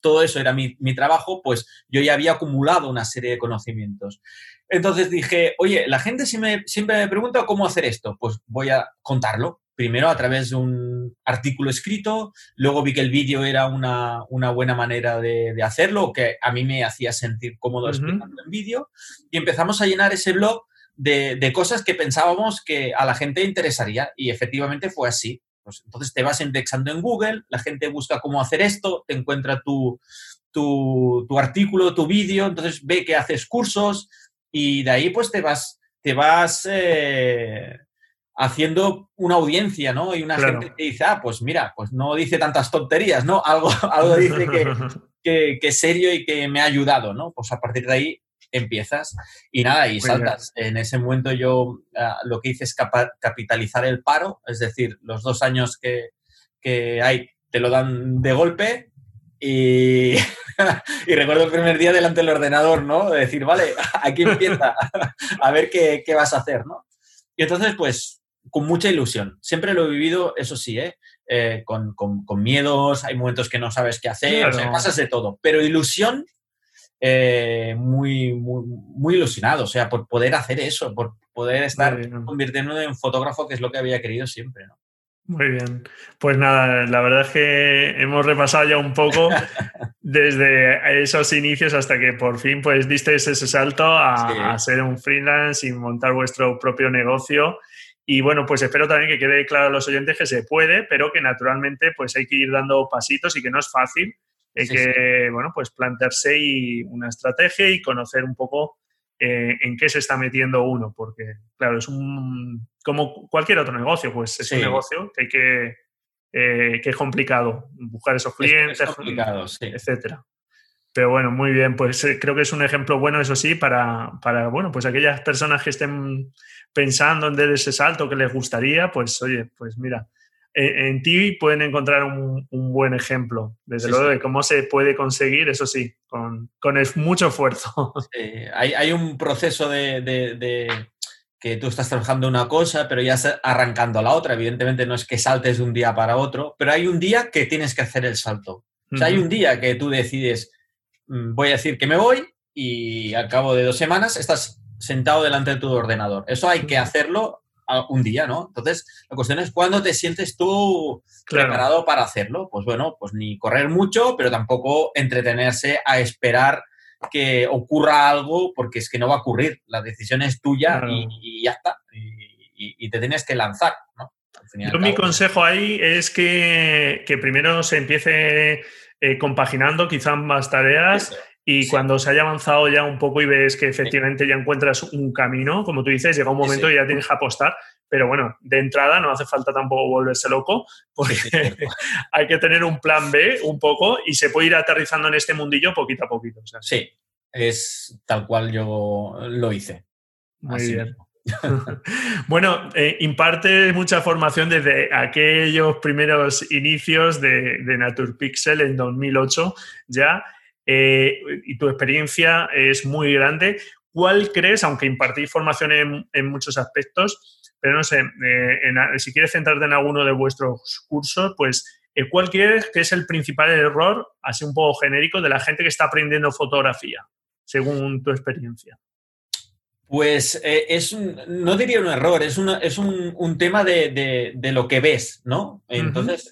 todo eso era mi, trabajo, pues yo ya había acumulado una serie de conocimientos. Entonces dije, oye, la gente siempre me pregunta cómo hacer esto, pues voy a contarlo. Primero a través de un artículo escrito, luego vi que el vídeo era una, buena manera de, hacerlo, que a mí me hacía sentir cómodo explicando en vídeo, y empezamos a llenar ese blog de, cosas que pensábamos que a la gente interesaría y efectivamente fue así. Pues entonces te vas indexando en Google, la gente busca cómo hacer esto, te encuentra tu, tu, artículo, tu vídeo, entonces ve que haces cursos y de ahí pues te vas, te vas eh, haciendo una audiencia, ¿no? Y una gente que dice, ah, pues mira, pues no dice tantas tonterías, ¿no? Algo, algo dice que, que, que es serio y que me ha ayudado, ¿no? Pues a partir de ahí empiezas y nada, y saltas. En ese momento yo ah, lo que hice es capitalizar el paro, es decir, los dos años que, hay te lo dan de golpe y, y, recuerdo el primer día delante del ordenador, ¿no? De decir, vale, aquí empieza, a ver qué, vas a hacer, ¿no? Y entonces, pues, con mucha ilusión. Siempre lo he vivido, eso sí, ¿eh? eh con, miedos, hay momentos que no sabes qué hacer, pasas de todo, pero ilusión eh, muy, muy, muy ilusionado, o sea, por poder hacer eso, por poder estar convirtiéndome en fotógrafo, que es lo que había querido siempre, ¿no? Muy bien. Pues nada, la verdad es que hemos repasado ya un poco desde esos inicios hasta que por fin pues diste ese salto a, ser un freelance y montar vuestro propio negocio. Y bueno, pues espero también que quede claro a los oyentes que se puede, pero que naturalmente pues hay que ir dando pasitos y que no es fácil. Hay que, bueno, pues plantearse y una estrategia y conocer un poco eh, en qué se está metiendo uno, porque, claro, es un, como cualquier otro negocio, pues es un negocio que hay que, eh, que es complicado, buscar esos clientes, etcétera. Pero bueno, muy bien, pues eh, creo que es un ejemplo bueno, eso sí, para, para, bueno, pues aquellas personas que estén pensando en dar ese salto que les gustaría, pues oye, pues mira, en, ti pueden encontrar un, buen ejemplo, desde luego, de cómo se puede conseguir, eso sí, con, mucho esfuerzo. Hay, un proceso de, que tú estás trabajando una cosa, pero ya estás arrancando la otra. Evidentemente no es que saltes de un día para otro, pero hay un día que tienes que hacer el salto. O sea, hay un día que tú decides, mm, voy a decir que me voy y al cabo de dos semanas estás sentado delante de tu ordenador. Eso hay que hacerlo un día, ¿no? Entonces, la cuestión es cuándo te sientes tú preparado para hacerlo. Pues bueno, pues ni correr mucho, pero tampoco entretenerse a esperar que ocurra algo, porque es que no va a ocurrir. La decisión es tuya y, ya está. Y, te tienes que lanzar, ¿no? Yo mi consejo ahí es que, primero se empiece eh, compaginando quizás más tareas. Y cuando se haya avanzado ya un poco y ves que efectivamente ya encuentras un camino, como tú dices, llega un momento y ya tienes que apostar. Pero bueno, de entrada no hace falta tampoco volverse loco, porque hay que tener un plan B un poco y se puede ir aterrizando en este mundillo poquito a poquito. sí, es tal cual yo lo hice. Muy bien. bueno, eh, imparte mucha formación desde aquellos primeros inicios de, de NaturPixel en 2008 ya. Eh, y tu experiencia es muy grande. ¿Cuál crees, aunque impartís formación en, muchos aspectos, pero no sé, eh, si quieres centrarte en alguno de vuestros cursos, pues eh, ¿cuál crees que es el principal error, así un poco genérico, de la gente que está aprendiendo fotografía, según tu experiencia? Pues es no diría un error, es, es un, tema de, lo que ves, ¿no? Entonces,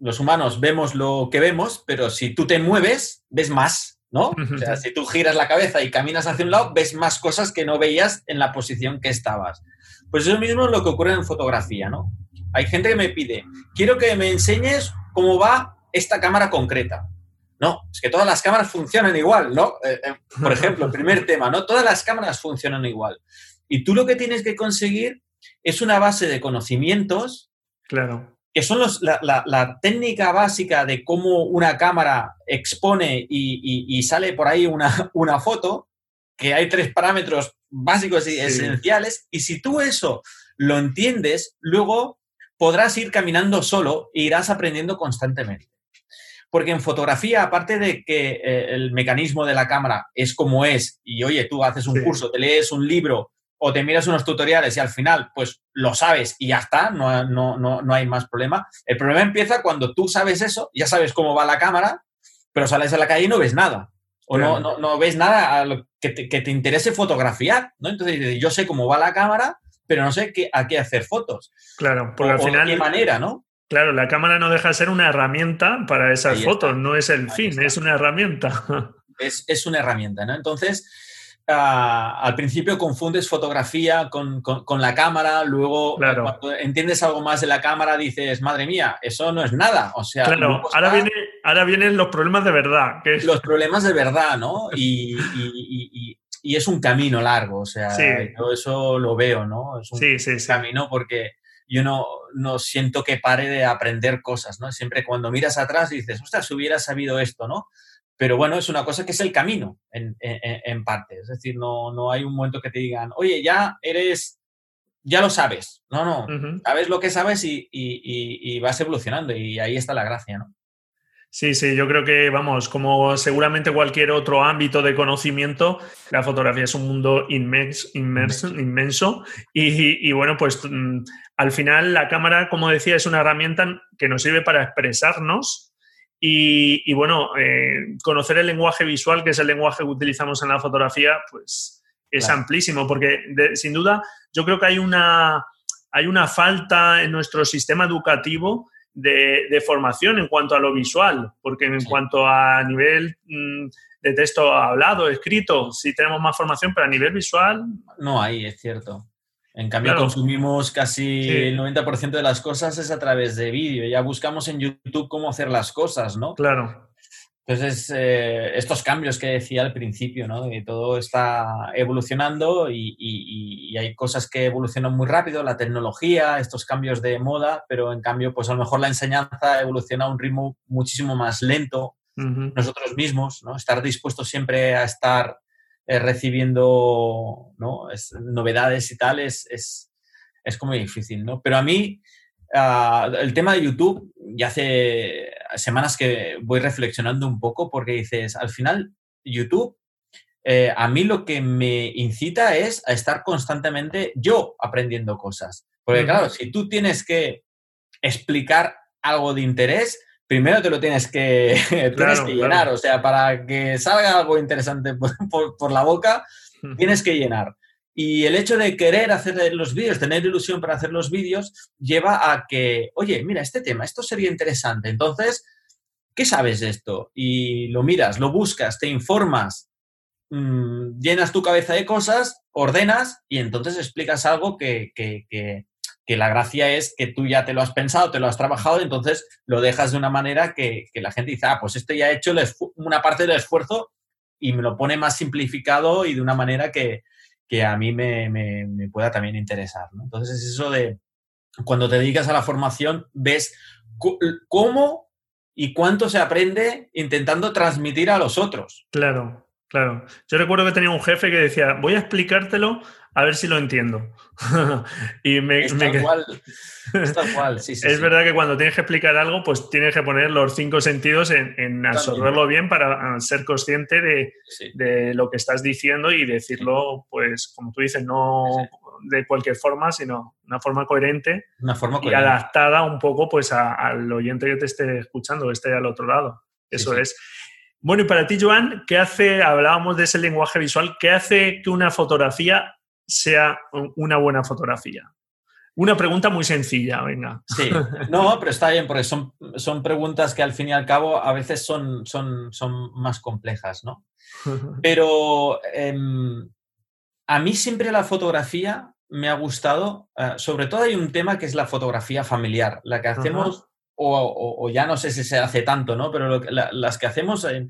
los humanos vemos lo que vemos, pero si tú te mueves, ves más, ¿no? O sea, si tú giras la cabeza y caminas hacia un lado, ves más cosas que no veías en la posición que estabas. Pues eso mismo es lo que ocurre en fotografía, ¿no? Hay gente que me pide, quiero que me enseñes cómo va esta cámara concreta. No, es que todas las cámaras funcionan igual, ¿no? Eh, eh, por ejemplo, el primer tema, ¿no? Todas las cámaras funcionan igual. Y tú lo que tienes que conseguir es una base de conocimientos claro que son los, la, técnica básica de cómo una cámara expone y, sale por ahí una, una, foto, que hay tres parámetros básicos y esenciales, y si tú eso lo entiendes, luego podrás ir caminando solo e irás aprendiendo constantemente. Porque en fotografía, aparte de que eh, el mecanismo de la cámara es como es, y oye, tú haces un curso, te lees un libro o te miras unos tutoriales y al final, pues lo sabes y ya está, no, no, no, no hay más problema. El problema empieza cuando tú sabes eso, ya sabes cómo va la cámara, pero sales a la calle y no ves nada. O no, no, no, ves nada a lo que, te, que te interese fotografiar, ¿no? Entonces, yo sé cómo va la cámara, pero no sé qué, a qué hacer fotos. Claro, porque al final... De qué manera, ¿no? Claro, la cámara no deja de ser una herramienta para esas fotos, no es el fin, es una herramienta. Es, es, una herramienta, ¿no? Entonces, al principio confundes fotografía con, la cámara, luego cuando entiendes algo más de la cámara dices, madre mía, eso no es nada. O sea, claro, ahora, viene, ahora vienen los problemas de verdad. Los problemas de verdad, ¿no? Y, es un camino largo, o sea, yo eso lo veo, ¿no? Es un camino porque yo no, no siento que pare de aprender cosas, ¿no? Siempre cuando miras atrás dices, ostras, si hubiera sabido esto, ¿no? Pero bueno, es una cosa que es el camino en, parte. Es decir, no, no hay un momento que te digan, oye, ya eres, ya lo sabes. No, no, sabes lo que sabes y, vas evolucionando y ahí está la gracia, ¿no? Sí, sí, yo creo que, vamos, como seguramente cualquier otro ámbito de conocimiento, la fotografía es un mundo inmenso, inmenso y, y, bueno, pues mm, al final la cámara, como decía, es una herramienta que nos sirve para expresarnos Y, bueno, eh, conocer el lenguaje visual, que es el lenguaje que utilizamos en la fotografía, pues es amplísimo, porque sin duda yo creo que hay una, hay una falta en nuestro sistema educativo de, formación en cuanto a lo visual, porque en cuanto a nivel mm, de texto hablado, escrito, sí tenemos más formación, pero a nivel visual... No hay, es cierto. En cambio, consumimos casi el 90% de las cosas es a través de vídeo. Ya buscamos en YouTube cómo hacer las cosas, ¿no? Claro. Entonces, eh, estos cambios que decía al principio, ¿no? De todo está evolucionando y, hay cosas que evolucionan muy rápido, la tecnología, estos cambios de moda, pero en cambio, pues a lo mejor la enseñanza evoluciona a un ritmo muchísimo más lento. Nosotros mismos, ¿no? Estar dispuestos siempre a estar eh, recibiendo ¿no? novedades y tal es, es, es, como difícil, ¿no? Pero a mí, ah, el tema de YouTube, ya hace semanas que voy reflexionando un poco porque dices, al final, YouTube, eh, a mí lo que me incita es a estar constantemente yo aprendiendo cosas. Porque claro, si tú tienes que explicar algo de interés, primero te lo tienes que, tienes que llenar. O sea, para que salga algo interesante por, la boca, tienes que llenar. Y el hecho de querer hacer los vídeos, tener ilusión para hacer los vídeos, lleva a que, oye, mira, este tema, esto sería interesante. Entonces, ¿qué sabes de esto? Y lo miras, lo buscas, te informas, mm, llenas tu cabeza de cosas, ordenas y entonces explicas algo que, que la gracia es que tú ya te lo has pensado, te lo has trabajado, entonces lo dejas de una manera que, la gente dice, ah, pues esto ya he hecho una parte del esfuerzo y me lo pone más simplificado y de una manera que, a mí me, pueda también interesar. Entonces es eso de, cuando te dedicas a la formación, ves cómo y cuánto se aprende intentando transmitir a los otros. Claro, claro. Yo recuerdo que tenía un jefe que decía, voy a explicártelo a ver si lo entiendo. y me, es cual, Sí, sí, es verdad que cuando tienes que explicar algo, pues tienes que poner los cinco sentidos en, absorberlo bien para ah, ser consciente de, lo que estás diciendo y decirlo, pues, como tú dices, no de cualquier forma, sino una forma coherente, una forma y adaptada un poco pues al oyente que te esté escuchando, que esté al otro lado. Eso es. Bueno, y para ti, Joan, ¿qué hace, hablábamos de ese lenguaje visual, qué hace que una fotografía sea una buena fotografía? Una pregunta muy sencilla, venga. Sí, no, pero está bien, porque son, son preguntas que al fin y al cabo a veces son, son, son más complejas, ¿no? Pero em, a mí siempre la fotografía me ha gustado, eh, sobre todo hay un tema que es la fotografía familiar, la que hacemos, o, ya no sé si se hace tanto, ¿no? Pero las que hacemos en,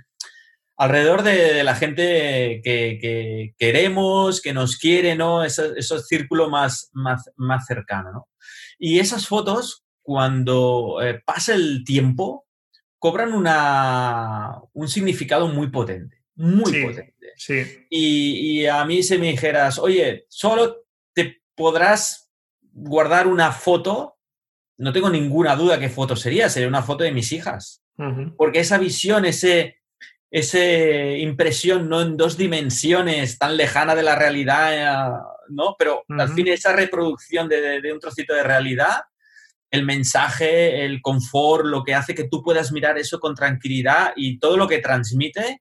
alrededor de, la gente que, queremos, que nos quiere, ¿no? Ese, círculo más, más, más cercano, ¿no? Y esas fotos, cuando eh, pasa el tiempo, cobran una, un significado muy potente, muy potente. Sí. Y, y, a mí si me dijeras, oye, solo te podrás guardar una foto, no tengo ninguna duda qué foto sería, sería una foto de mis hijas. Porque esa visión, ese, esa impresión no en dos dimensiones tan lejana de la realidad, ¿no? Pero al fin esa reproducción de, un trocito de realidad, el mensaje, el confort, lo que hace que tú puedas mirar eso con tranquilidad y todo lo que transmite,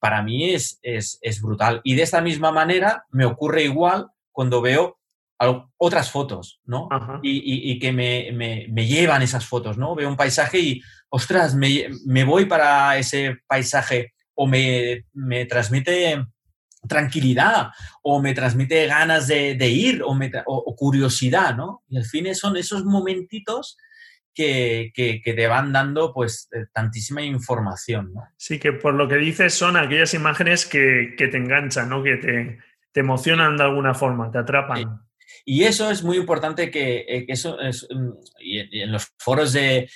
para mí es, es, brutal. Y de esta misma manera me ocurre igual cuando veo otras fotos, ¿no? Y, que me, me, llevan esas fotos, ¿no? Veo un paisaje y, ostras, me, me voy para ese paisaje o me, me, transmite tranquilidad o me transmite ganas de, de ir o, me, o, curiosidad, ¿no? Y al fin son esos momentitos que, que, que, te van dando pues eh, tantísima información, ¿no? Sí, que por lo que dices son aquellas imágenes que, que te enganchan, ¿no? Que te, te emocionan de alguna forma, te atrapan. Y eso es muy importante que, eh, eso es, mm, y en los foros de,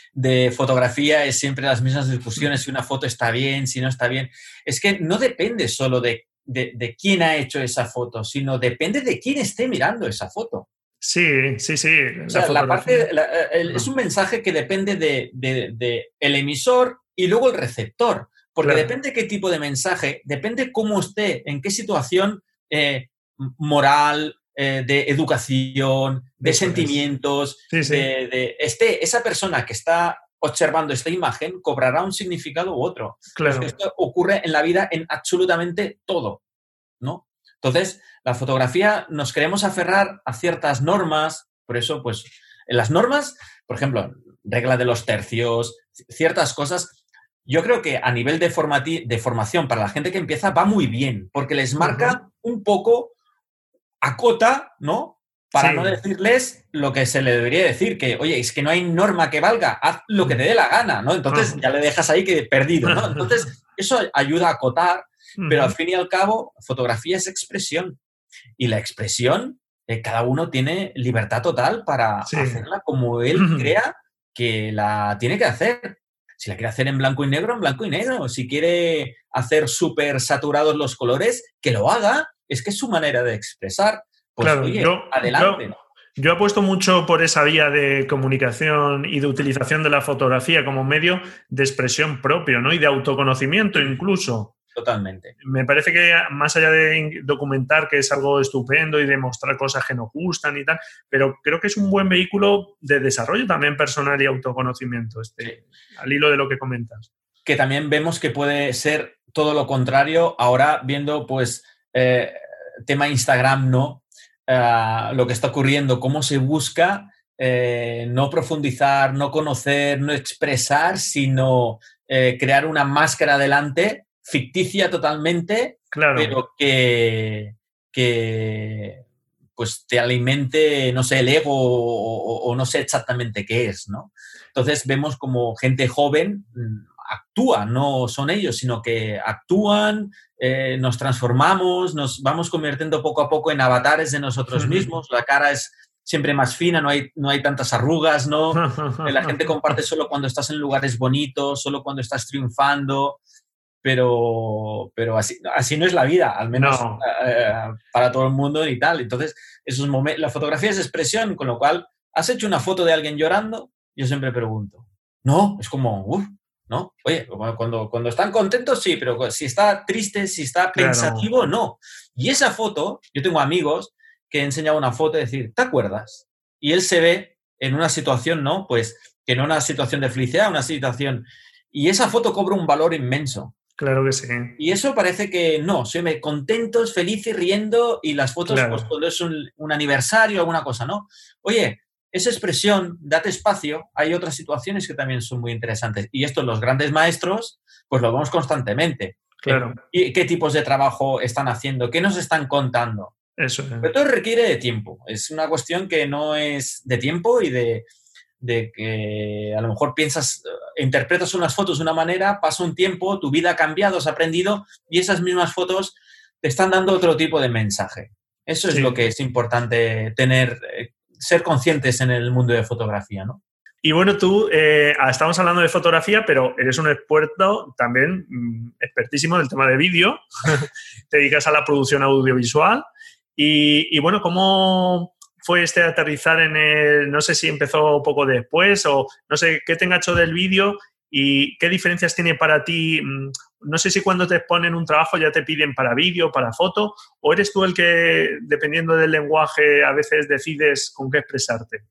fotografía es siempre las mismas discusiones, si una foto está bien, si no está bien. Es que no depende solo de, quién ha hecho esa foto, sino depende de quién esté mirando esa foto. Sí, sí, sí. La parte, eh, es un mensaje que depende del de, el emisor y luego el receptor. Porque depende qué tipo de mensaje, depende cómo esté, en qué situación eh, moral, eh, de educación, de sentimientos, De, este, esa persona que está observando esta imagen cobrará un significado u otro. Claro. esto ocurre en la vida en absolutamente todo, ¿no? Entonces, la fotografía nos queremos aferrar a ciertas normas, por eso, pues, en las normas, por ejemplo, regla de los tercios, ciertas cosas, yo creo que a nivel de, de formación para la gente que empieza va muy bien, porque les marca un poco, acota, ¿no? Para no decirles lo que se le debería decir, que, oye, es que no hay norma que valga, haz lo que te dé la gana, ¿no? Entonces ya le dejas ahí que perdido, ¿no? Entonces, eso ayuda a acotar, pero al fin y al cabo, fotografía es expresión. Y la expresión, eh, cada uno tiene libertad total para hacerla como él crea que la tiene que hacer. Si la quiere hacer en blanco y negro, en blanco y negro. Si quiere hacer súper saturados los colores, que lo haga. Es que es su manera de expresar. Pues, claro, yo, adelante. Yo, apuesto mucho por esa vía de comunicación y de utilización de la fotografía como medio de expresión propio, ¿no? Y de autoconocimiento incluso. Totalmente. Me parece que más allá de documentar, que es algo estupendo y de mostrar cosas que nos gustan y tal, pero creo que es un buen vehículo de desarrollo también personal y autoconocimiento, este, al hilo de lo que comentas. Que también vemos que puede ser todo lo contrario, ahora viendo pues eh, tema Instagram, ¿no? Eh, lo que está ocurriendo, cómo se busca eh, no profundizar, no conocer, no expresar, sino crear una máscara delante ficticia totalmente, claro. pero que, que pues te alimente, no sé, el ego o, no sé exactamente qué es, ¿no? Entonces vemos como gente joven mm, actúa, no son ellos, sino que actúan, eh, nos transformamos, nos vamos convirtiendo poco a poco en avatares de nosotros mismos, la cara es siempre más fina, no hay, no hay tantas arrugas, ¿no? La gente comparte solo cuando estás en lugares bonitos, solo cuando estás triunfando pero, pero así, así no es la vida, al menos eh, para todo el mundo y tal. Entonces, esos momentos, la fotografía es expresión, con lo cual, ¿has hecho una foto de alguien llorando? Yo siempre pregunto. No, es como, uff, ¿no? Oye, cuando, cuando están contentos, sí, pero si está triste, si está pensativo, no. Y esa foto, yo tengo amigos que he enseñado una foto y decir, ¿te acuerdas? Y él se ve en una situación, ¿no? Pues que no una situación de felicidad, una situación... Y esa foto cobra un valor inmenso. Claro que sí. Y eso parece que no, soy me contentos, felices, riendo y las fotos, pues cuando es un, aniversario, alguna cosa, ¿no? Oye, esa expresión, date espacio, hay otras situaciones que también son muy interesantes. Y esto los grandes maestros, pues lo vemos constantemente. Claro. ¿Y qué tipos de trabajo están haciendo? ¿Qué nos están contando? Eso. Pero todo requiere de tiempo. Es una cuestión que no es de tiempo y de, de que a lo mejor piensas, eh, interpretas unas fotos de una manera, pasa un tiempo, tu vida ha cambiado, has aprendido y esas mismas fotos te están dando otro tipo de mensaje. Eso es lo que es importante tener, eh, ser conscientes en el mundo de fotografía, ¿no? Y bueno, tú eh, ah, estamos hablando de fotografía, pero eres un experto también, mm, expertísimo en el tema de vídeo. te dedicas a la producción audiovisual. Y, bueno, ¿cómo, fue este aterrizar en el, no sé si empezó poco después o no sé qué te enganchó del vídeo y qué diferencias tiene para ti. Mm, no sé si cuando te exponen un trabajo ya te piden para vídeo, para foto, o eres tú el que, dependiendo del lenguaje, a veces decides con qué expresarte.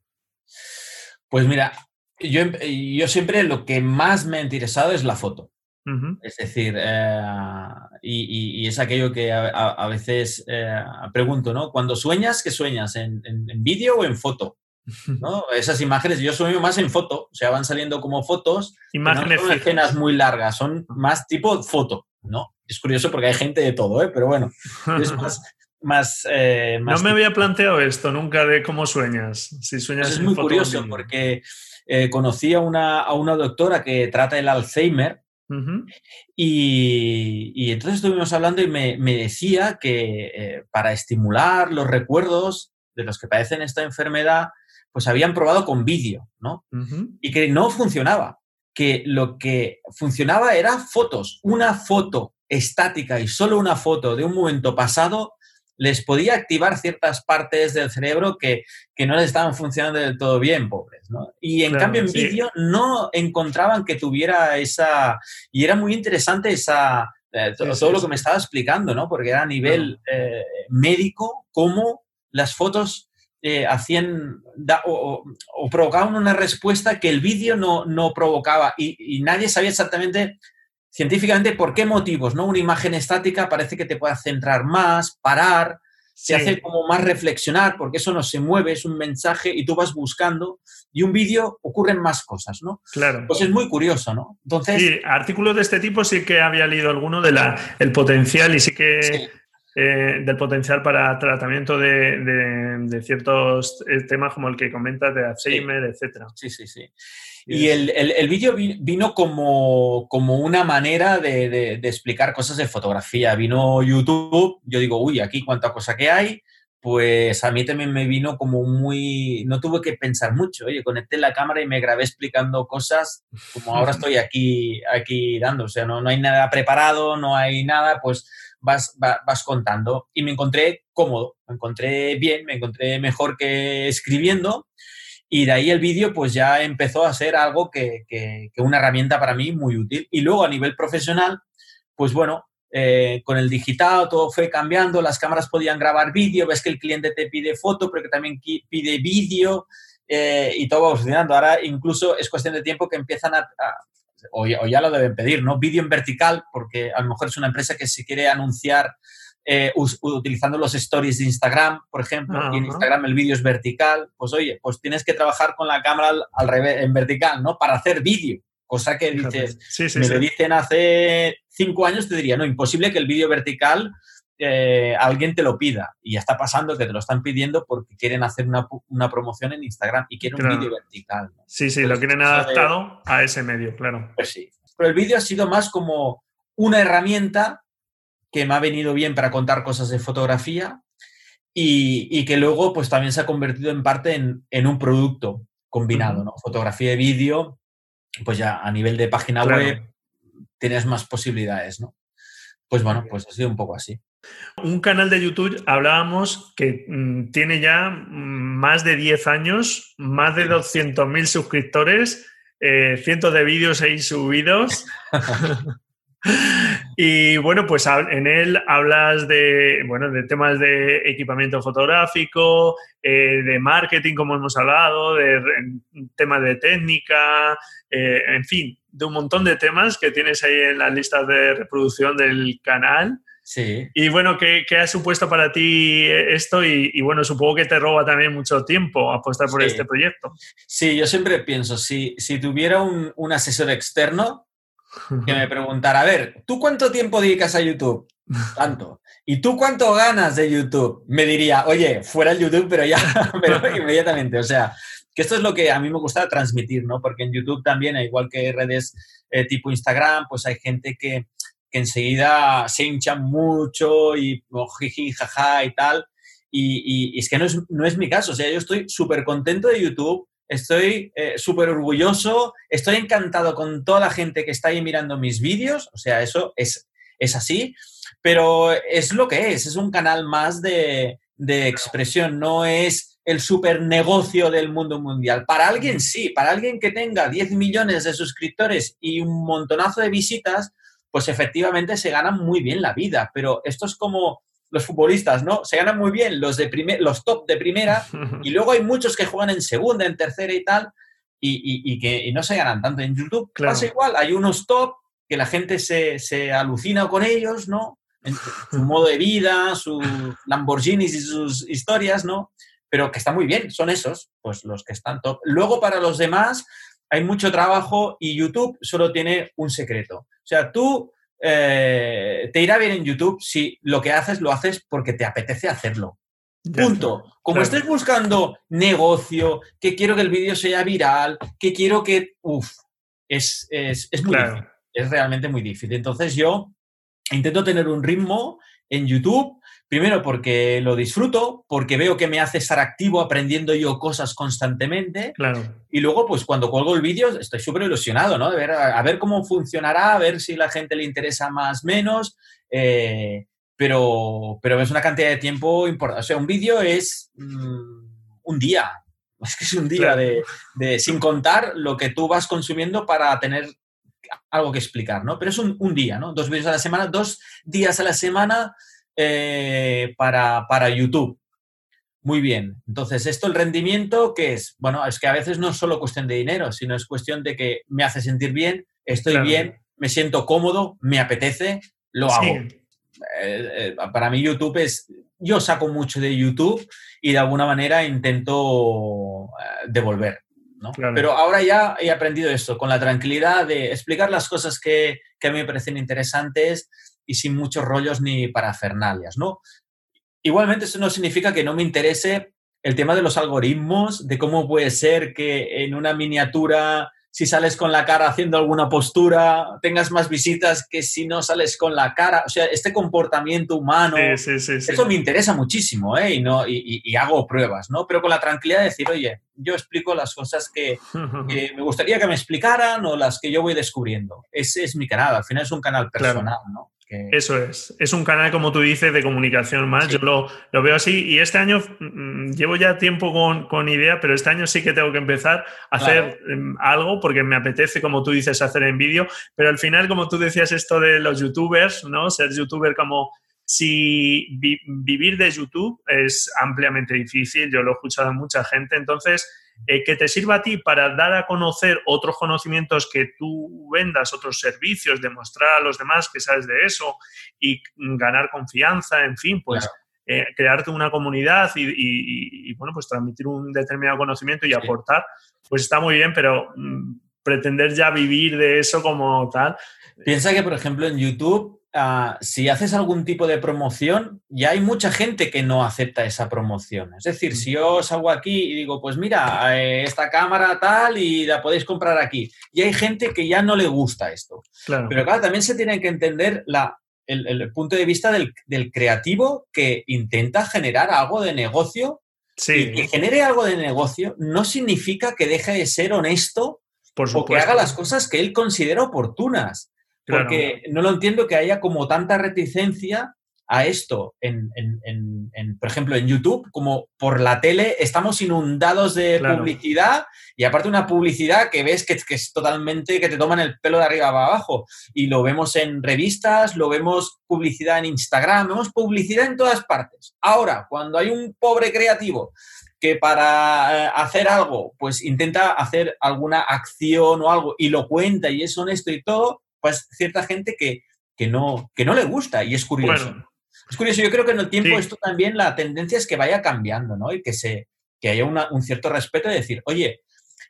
Pues mira, yo, yo siempre lo que más me ha interesado es la foto. Es decir, eh, y, es aquello que a, veces eh, pregunto, ¿no? Cuando sueñas, ¿qué sueñas? ¿En, vídeo o en foto? ¿no? Esas imágenes, yo sueño más en foto, o sea, van saliendo como fotos. Imágenes no son escenas muy largas, son más tipo foto, ¿no? Es curioso porque hay gente de todo, ¿eh? Pero bueno, es más, eh, No me había planteado esto nunca de cómo sueñas. Si sueñas pues es muy curioso porque conocí a una, a una doctora que trata el Alzheimer y, entonces estuvimos hablando y me, decía que eh, para estimular los recuerdos de los que padecen esta enfermedad, pues habían probado con vídeo, ¿no? Y que no funcionaba, que lo que funcionaba era fotos, una foto estática y solo una foto de un momento pasado les podía activar ciertas partes del cerebro que, no les estaban funcionando del todo bien, pobres. ¿no? Y en cambio en vídeo no encontraban que tuviera esa... Y era muy interesante esa... Eh, todo, lo que me estaba explicando, ¿no? Porque era a nivel eh, médico cómo las fotos eh, hacían o, provocaban una respuesta que el vídeo no, no provocaba y, nadie sabía exactamente científicamente por qué motivos, ¿no? Una imagen estática parece que te puede centrar más, parar, se hace como más reflexionar, porque eso no se mueve, es un mensaje y tú vas buscando, y un vídeo ocurren más cosas, ¿no? Claro. Pues es muy curioso, ¿no? Entonces... Sí, artículos de este tipo sí que había leído alguno de la, el potencial y sí que... Eh, del potencial para tratamiento de, ciertos eh, temas como el que comentas de Alzheimer, etcétera. Sí, sí, sí. Y el, el, vídeo vino como, como, una manera de, de, explicar cosas de fotografía. Vino YouTube, yo digo, uy, aquí cuánta cosa que hay, pues a mí también me vino como muy... No tuve que pensar mucho, oye, conecté la cámara y me grabé explicando cosas como ahora estoy aquí, aquí dando. O sea, no, no hay nada preparado, no hay nada, pues vas, vas, contando. Y me encontré cómodo, me encontré bien, me encontré mejor que escribiendo. Y de ahí el vídeo pues ya empezó a ser algo que, que, una herramienta para mí muy útil. Y luego a nivel profesional, pues bueno, eh, con el digital todo fue cambiando, las cámaras podían grabar vídeo, ves que el cliente te pide foto, pero que también pide vídeo eh, y todo va funcionando. Ahora incluso es cuestión de tiempo que empiezan a, o, ya lo deben pedir, ¿no? Vídeo en vertical, porque a lo mejor es una empresa que se quiere anunciar eh, utilizando los stories de Instagram, por ejemplo, y en Instagram el vídeo es vertical, pues oye, pues tienes que trabajar con la cámara al, revés, en vertical, ¿no? Para hacer vídeo. Cosa que dices, me lo dicen hace cinco años, te diría, no, imposible que el vídeo vertical eh, alguien te lo pida. Y ya está pasando que te lo están pidiendo porque quieren hacer una, promoción en Instagram y quieren un vídeo vertical. Sí, sí, lo quieren adaptado a ese medio, claro. Pues sí. Pero el vídeo ha sido más como una herramienta que me ha venido bien para contar cosas de fotografía y, que luego pues también se ha convertido en parte en, un producto combinado, ¿no? Fotografía y vídeo, pues ya a nivel de página web tienes más posibilidades, ¿no? Pues bueno, pues ha sido un poco así. Un canal de YouTube, hablábamos, que mm, tiene ya mm, más de 10 años, más de 200.000 suscriptores, eh, cientos de vídeos ahí subidos. y bueno, pues en él hablas de, bueno, de temas de equipamiento fotográfico, eh, de marketing, como hemos hablado, de temas de técnica, eh, en fin, de un montón de temas que tienes ahí en las listas de reproducción del canal. Sí. Y bueno, ¿qué, ha supuesto para ti esto? Y, bueno, supongo que te roba también mucho tiempo apostar por este proyecto. Sí, yo siempre pienso, si, si tuviera un, un asesor externo, que me preguntara, a ver, ¿tú cuánto tiempo dedicas a YouTube? Tanto. ¿Y tú cuánto ganas de YouTube? Me diría, oye, fuera el YouTube, pero ya, pero inmediatamente. O sea, que esto es lo que a mí me gusta transmitir, ¿no? Porque en YouTube también, igual que redes eh, tipo Instagram, pues hay gente que, que enseguida se hincha mucho y oh, jiji, jaja y tal. Y, y, es que no es, no es mi caso. O sea, yo estoy súper contento de YouTube estoy eh, súper orgulloso, estoy encantado con toda la gente que está ahí mirando mis vídeos, o sea, eso es, es así, pero es lo que es, es un canal más de, de expresión, no es el super negocio del mundo mundial. Para alguien sí, para alguien que tenga 10 millones de suscriptores y un montonazo de visitas, pues efectivamente se gana muy bien la vida, pero esto es como los futbolistas, ¿no? Se ganan muy bien los, de los top de primera y luego hay muchos que juegan en segunda, en tercera y tal y, que no se ganan tanto. En YouTube pasa igual, hay unos top que la gente se, alucina con ellos, ¿no? En su modo de vida, sus Lamborghinis y sus historias, ¿no? Pero que está muy bien, son esos, pues los que están top. Luego para los demás hay mucho trabajo y YouTube solo tiene un secreto. O sea, tú eh, te irá bien en YouTube si lo que haces lo haces porque te apetece hacerlo. Punto. Como estés buscando negocio, que quiero que el vídeo sea viral, que quiero que... Uf, es, es, muy difícil. Es realmente muy difícil. Entonces yo intento tener un ritmo en YouTube Primero porque lo disfruto, porque veo que me hace estar activo aprendiendo yo cosas constantemente. Claro. Y luego, pues cuando cuelgo el vídeo, estoy súper ilusionado, ¿no? De ver, a, ver cómo funcionará, a ver si la gente le interesa más, menos. Eh, pero, pero es una cantidad de tiempo importante. O sea, un vídeo es mm, un día. Es que es un día de, de, sin contar lo que tú vas consumiendo para tener algo que explicar, ¿no? Pero es un, un día, ¿no? Dos vídeos a la semana, dos días a la semana eh, para, YouTube. muy bien. Entonces, esto el rendimiento, ¿qué es? Bueno, es que a veces no es solo cuestión de dinero, sino es cuestión de que me hace sentir bien, estoy bien, me siento cómodo, me apetece, lo hago. Eh, eh, para mí YouTube es, yo saco mucho de YouTube y de alguna manera intento eh, devolver. ¿no? Pero ahora ya he aprendido esto, con la tranquilidad de explicar las cosas que, que a mí me parecen interesantes y sin muchos rollos ni parafernalias, ¿no? Igualmente, eso no significa que no me interese el tema de los algoritmos, de cómo puede ser que en una miniatura, si sales con la cara haciendo alguna postura, tengas más visitas que si no sales con la cara. O sea, este comportamiento humano, eso me interesa muchísimo, ¿eh? Y, no, y, hago pruebas, ¿no? Pero con la tranquilidad de decir, oye, yo explico las cosas que, me gustaría que me explicaran o las que yo voy descubriendo. Ese es mi canal, al final es un canal personal, ¿no? Eso es. Es un canal, como tú dices, de comunicación más. Yo lo, veo así. Y este año mm, llevo ya tiempo con, idea, pero este año sí que tengo que empezar a hacer em, algo porque me apetece, como tú dices, hacer en vídeo. Pero al final, como tú decías, esto de los youtubers, ¿no? Ser youtuber como si vivir de YouTube es ampliamente difícil. Yo lo he escuchado a mucha gente. Entonces, eh, que te sirva a ti para dar a conocer otros conocimientos que tú vendas, otros servicios, demostrar a los demás que sabes de eso y ganar confianza, en fin, pues eh, crearte una comunidad y, bueno, pues transmitir un determinado conocimiento y aportar, pues está muy bien, pero mm, pretender ya vivir de eso como tal. Piensa que, por ejemplo, en YouTube Ah, si haces algún tipo de promoción, ya hay mucha gente que no acepta esa promoción. Es decir, si yo salgo aquí y digo, pues mira, eh, esta cámara tal y la podéis comprar aquí, y hay gente que ya no le gusta esto. Pero claro, también se tiene que entender la, el, punto de vista del, creativo que intenta generar algo de negocio. Y que genere algo de negocio no significa que deje de ser honesto Por o que haga las cosas que él considera oportunas. Porque no lo entiendo que haya como tanta reticencia a esto, en, por ejemplo, en YouTube, como por la tele, estamos inundados de publicidad y aparte una publicidad que ves que, es totalmente, que te toman el pelo de arriba a abajo. Y lo vemos en revistas, lo vemos publicidad en Instagram, vemos publicidad en todas partes. Ahora, cuando hay un pobre creativo que para eh, hacer algo, pues intenta hacer alguna acción o algo y lo cuenta y es honesto y todo, pues cierta gente que, no, que no le gusta y es curioso. Es curioso, yo creo que en el tiempo esto también la tendencia es que vaya cambiando, ¿no? Y que, se, que haya un cierto respeto de decir, oye,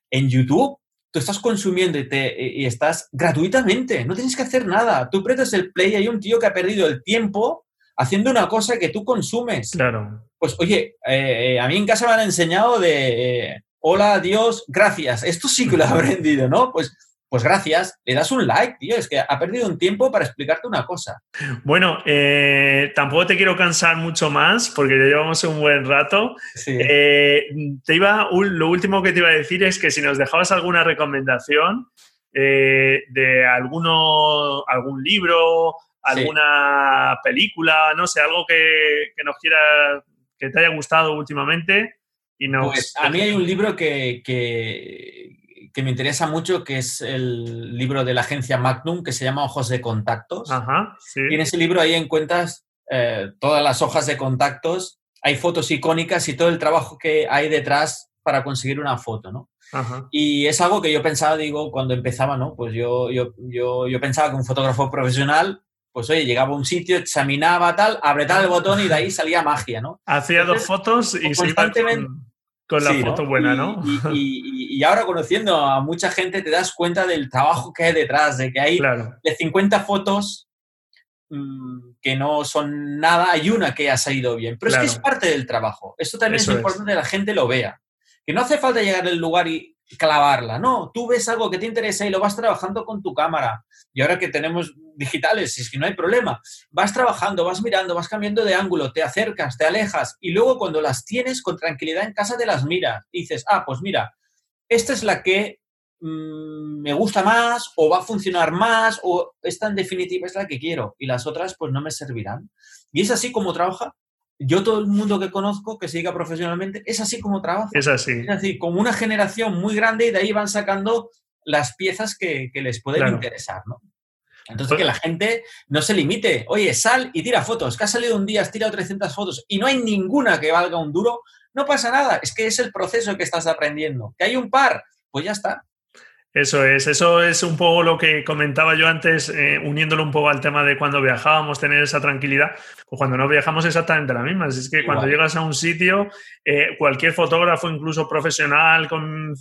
en YouTube tú estás consumiendo y, te, y estás gratuitamente, no tienes que hacer nada. Tú prestas el play y hay un tío que ha perdido el tiempo haciendo una cosa que tú consumes. Claro. Pues oye, eh, eh, a mí en casa me han enseñado de eh, hola, Dios, gracias. Esto sí que lo he aprendido, ¿no? Pues pues gracias, le das un like, tío, es que ha perdido un tiempo para explicarte una cosa. Bueno, eh, tampoco te quiero cansar mucho más porque ya llevamos un buen rato. Eh, te iba, lo último que te iba a decir es que si nos dejabas alguna recomendación eh, de alguno, algún libro, alguna película, no sé, algo que, nos quiera, que te haya gustado últimamente. Y nos... Pues a mí hay un libro que, que me interesa mucho, que es el libro de la agencia Magnum, que se llama Ojos de Contactos. Y en ese libro ahí encuentras eh, todas las hojas de contactos, hay fotos icónicas y todo el trabajo que hay detrás para conseguir una foto, ¿no? Y es algo que yo pensaba, digo, cuando empezaba, ¿no? Pues yo, yo, yo, yo pensaba que un fotógrafo profesional pues oye, llegaba a un sitio, examinaba tal, apretaba el botón y de ahí salía magia, ¿no? Hacía dos fotos y constantemente, con la foto buena, ¿no? Y, ahora conociendo a mucha gente te das cuenta del trabajo que hay detrás, de que hay de 50 fotos mm, que no son nada, hay una que ha salido bien. Pero es que es parte del trabajo. Esto también es importante que la gente lo vea. Que no hace falta llegar al lugar y clavarla. No, tú ves algo que te interesa y lo vas trabajando con tu cámara. Y ahora que tenemos digitales, es que no hay problema, vas trabajando, vas mirando, vas cambiando de ángulo, te acercas, te alejas y luego cuando las tienes con tranquilidad en casa te las miras y dices, ah, pues mira, esta es la que mm, me gusta más o va a funcionar más o esta en definitiva es la que quiero y las otras pues no me servirán. Y es así como trabaja yo todo el mundo que conozco que se dedica profesionalmente es así como trabaja. Es así. Es así, como una generación muy grande y de ahí van sacando las piezas que, les pueden interesar, ¿no? Entonces, que la gente no se limite. Oye, sal y tira fotos. Que ha salido un día, has tirado 300 fotos y no hay ninguna que valga un duro. no pasa nada, es que es el proceso que estás aprendiendo. Que hay un par, pues ya está. Eso es, eso es un poco lo que comentaba yo antes, eh, uniéndolo un poco al tema de cuando viajábamos, tener esa tranquilidad, o cuando no viajamos exactamente la misma. Es que cuando llegas a un sitio, eh, cualquier fotógrafo, incluso profesional con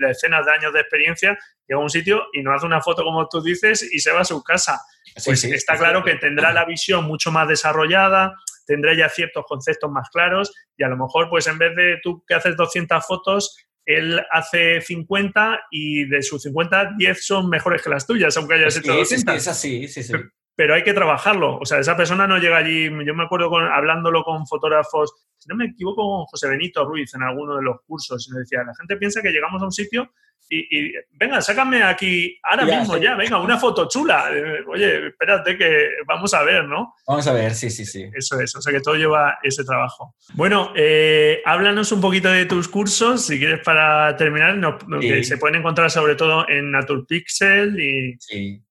decenas de años de experiencia, llega a un sitio y no hace una foto como tú dices y se va a su casa. Pues está claro que tendrá la visión mucho más desarrollada, tendrá ya ciertos conceptos más claros y a lo mejor, pues en vez de tú que haces 200 fotos, él hace 50 y de sus 50, 10 son mejores que las tuyas, aunque hayas hecho 200. Es así, sí, sí. Pero hay que trabajarlo. O sea, esa persona no llega allí. Yo me acuerdo con, hablándolo con fotógrafos, si no me equivoco, con José Benito Ruiz en alguno de los cursos. Y me decía, la gente piensa que llegamos a un sitio y, venga, sácame aquí ahora mismo ya, venga, una foto chula. Eh, oye, espérate que vamos a ver, ¿no? Vamos a ver, sí, sí, sí. Eso es, o sea que todo lleva ese trabajo. Bueno, eh, háblanos un poquito de tus cursos, si quieres para terminar, que se pueden encontrar sobre todo en Naturpixel y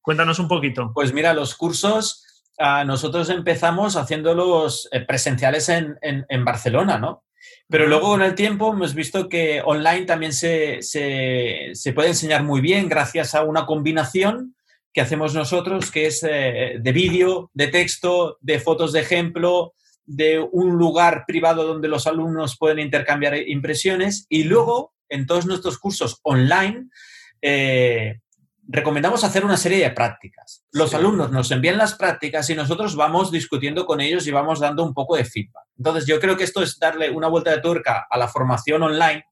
cuéntanos un poquito. Pues mira, los cursos, ah, nosotros empezamos haciéndolos eh, presenciales en, en Barcelona, ¿no? Pero luego con el tiempo hemos visto que online también se, puede enseñar muy bien gracias a una combinación que hacemos nosotros, que es eh, de vídeo, de texto, de fotos de ejemplo, de un lugar privado donde los alumnos pueden intercambiar impresiones y luego en todos nuestros cursos online eh, recomendamos hacer una serie de prácticas. Los alumnos nos envían las prácticas y nosotros vamos discutiendo con ellos y vamos dando un poco de feedback. Entonces, yo creo que esto es darle una vuelta de tuerca a la formación online,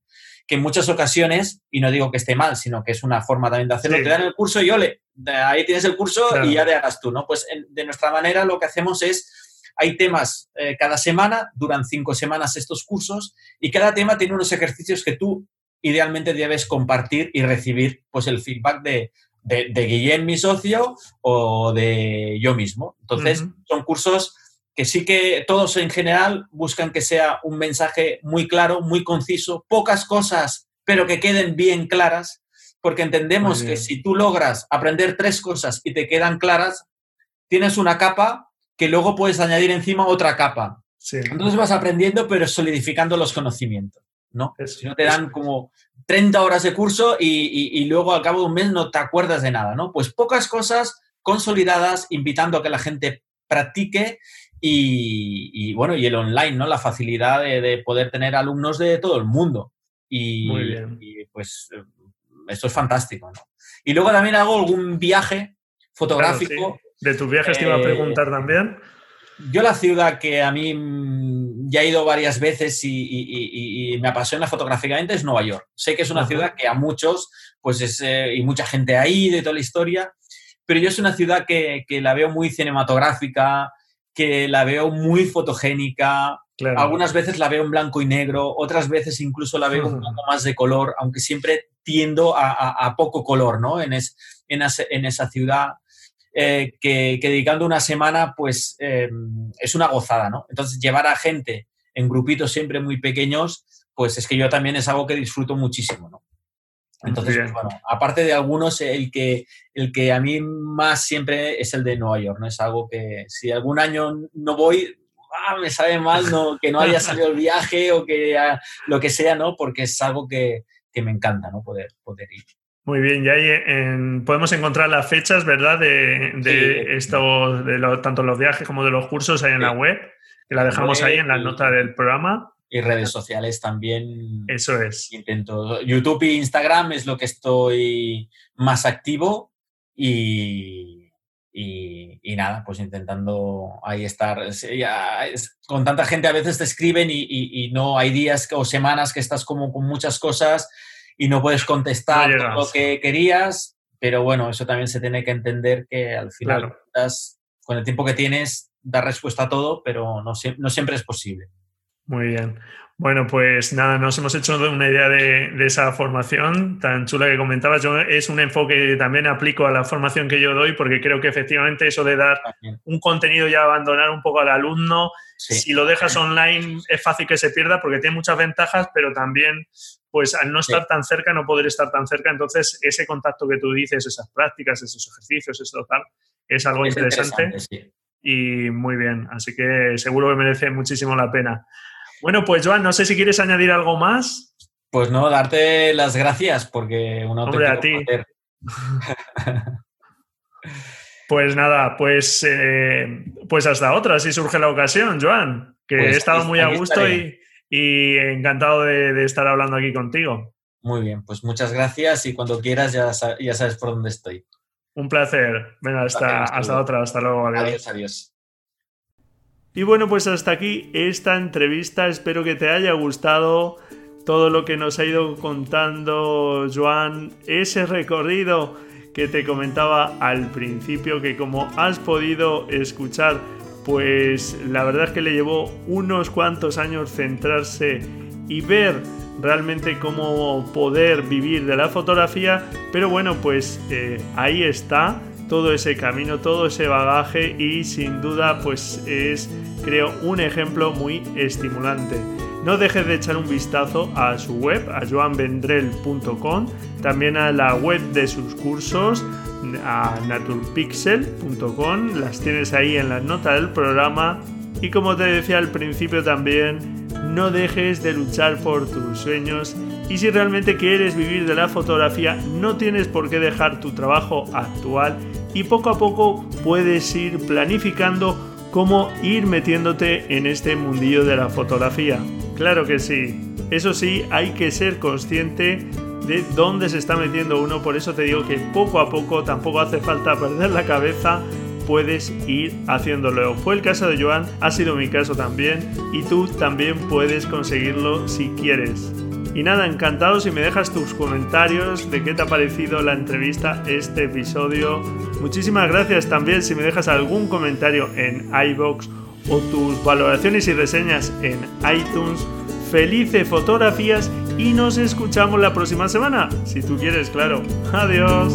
que en muchas ocasiones, y no digo que esté mal, sino que es una forma también de hacerlo, te dan el curso y ole, ahí tienes el curso y ya te hagas tú, ¿no? Pues de nuestra manera lo que hacemos es, hay temas eh, cada semana, duran cinco semanas estos cursos, y cada tema tiene unos ejercicios que tú idealmente debes compartir y recibir pues el feedback de, de, Guillén, mi socio, o de yo mismo. Entonces, son cursos que sí que todos en general buscan que sea un mensaje muy claro, muy conciso, pocas cosas, pero que queden bien claras, porque entendemos que si tú logras aprender tres cosas y te quedan claras, tienes una capa que luego puedes añadir encima otra capa. Entonces vas aprendiendo, pero solidificando los conocimientos. ¿no? si no te dan como 30 horas de curso y, luego al cabo de un mes no te acuerdas de nada, ¿no? Pues pocas cosas consolidadas, invitando a que la gente practique y, bueno, y el online, ¿no? La facilidad de, poder tener alumnos de todo el mundo. Y, Muy bien. pues esto es fantástico, ¿no? Y luego también hago algún viaje fotográfico. De tus viajes te iba a preguntar eh, también. Yo la ciudad que a mí mm, ya he ido varias veces y, me apasiona fotográficamente es Nueva York. Sé que es una ciudad que a muchos, pues es, eh, y mucha gente ahí de toda la historia, pero yo es una ciudad que, la veo muy cinematográfica, que la veo muy fotogénica. Algunas veces la veo en blanco y negro, otras veces incluso la veo un poco más de color, aunque siempre tiendo a, poco color, ¿no? En, en esa ciudad. Eh, que, dedicando una semana, pues em, es una gozada, ¿no? Entonces, llevar a gente en grupitos siempre muy pequeños, pues es que yo también es algo que disfruto muchísimo, ¿no? Entonces, pues, bueno, aparte de algunos, el que, el que a mí más siempre es el de Nueva York, ¿no? Es algo que si algún año no voy, ah, me sabe mal no, que no haya salido el viaje o que lo que sea, ¿no? Porque es algo que, que me encanta, ¿no? Poder, poder ir. Muy bien, y ahí podemos encontrar las fechas, ¿verdad? De, de esto, de tanto los viajes como de los cursos ahí en la web, que la dejamos ahí en la nota del programa. Y redes sociales también. Eso es. Intento. YouTube e Instagram es lo que estoy más activo y, y, nada, pues intentando ahí estar. con tanta gente a veces te escriben y, y, no hay días o semanas que estás como con muchas cosas y no puedes contestar lo que querías, pero bueno, eso también se tiene que entender que al final con el tiempo que tienes dar respuesta a todo, pero no, no siempre es posible. Muy bien. Bueno, pues nada, nos hemos hecho una idea de, esa formación tan chula que comentabas. Yo es un enfoque que también aplico a la formación que yo doy porque creo que efectivamente eso de dar un contenido y abandonar un poco al alumno, si lo dejas online es fácil que se pierda porque tiene muchas ventajas, pero también pues al no estar tan cerca, no poder estar tan cerca, entonces ese contacto que tú dices, esas prácticas, esos ejercicios, eso tal, es algo interesante, y muy bien. Así que seguro que merece muchísimo la pena. Bueno, pues Joan, no sé si quieres añadir algo más. Pues no, darte las gracias porque un Hombre, a ti. Pues nada, pues, eh, pues hasta otra, si surge la ocasión, Joan, que Pues he estado muy a gusto estaré. y, y encantado de, de estar hablando aquí contigo. Muy bien, pues muchas gracias y cuando quieras ya, ya sabes por dónde estoy. Un placer. Venga, hasta, hasta otra, hasta luego. adiós. Adiós, adiós. Y bueno, pues hasta aquí esta entrevista. Espero que te haya gustado todo lo que nos ha ido contando Joan, ese recorrido que te comentaba al principio, que como has podido escuchar, pues la verdad es que le llevó unos cuantos años centrarse y ver realmente cómo poder vivir de la fotografía, pero bueno, pues eh, ahí está todo ese camino, todo ese bagaje y sin duda pues es creo un ejemplo muy estimulante. No dejes de echar un vistazo a su web, a joanvendrell.com, también a la web de sus cursos, a naturpixel.com, las tienes ahí en la nota del programa. Y como te decía al principio también, no dejes de luchar por tus sueños y si realmente quieres vivir de la fotografía, no tienes por qué dejar tu trabajo actual y poco a poco puedes ir planificando cómo ir metiéndote en este mundillo de la fotografía. Claro que sí. Eso sí, hay que ser consciente de dónde se está metiendo uno, por eso te digo que poco a poco tampoco hace falta perder la cabeza, puedes ir haciéndolo. Fue el caso de Joan, ha sido mi caso también y tú también puedes conseguirlo si quieres. Y nada, encantado si me dejas tus comentarios de qué te ha parecido la entrevista, este episodio. Muchísimas gracias también si me dejas algún comentario en iBox o tus valoraciones y reseñas en iTunes. Felices fotografías y nos escuchamos la próxima semana, si tú quieres, claro. Adiós.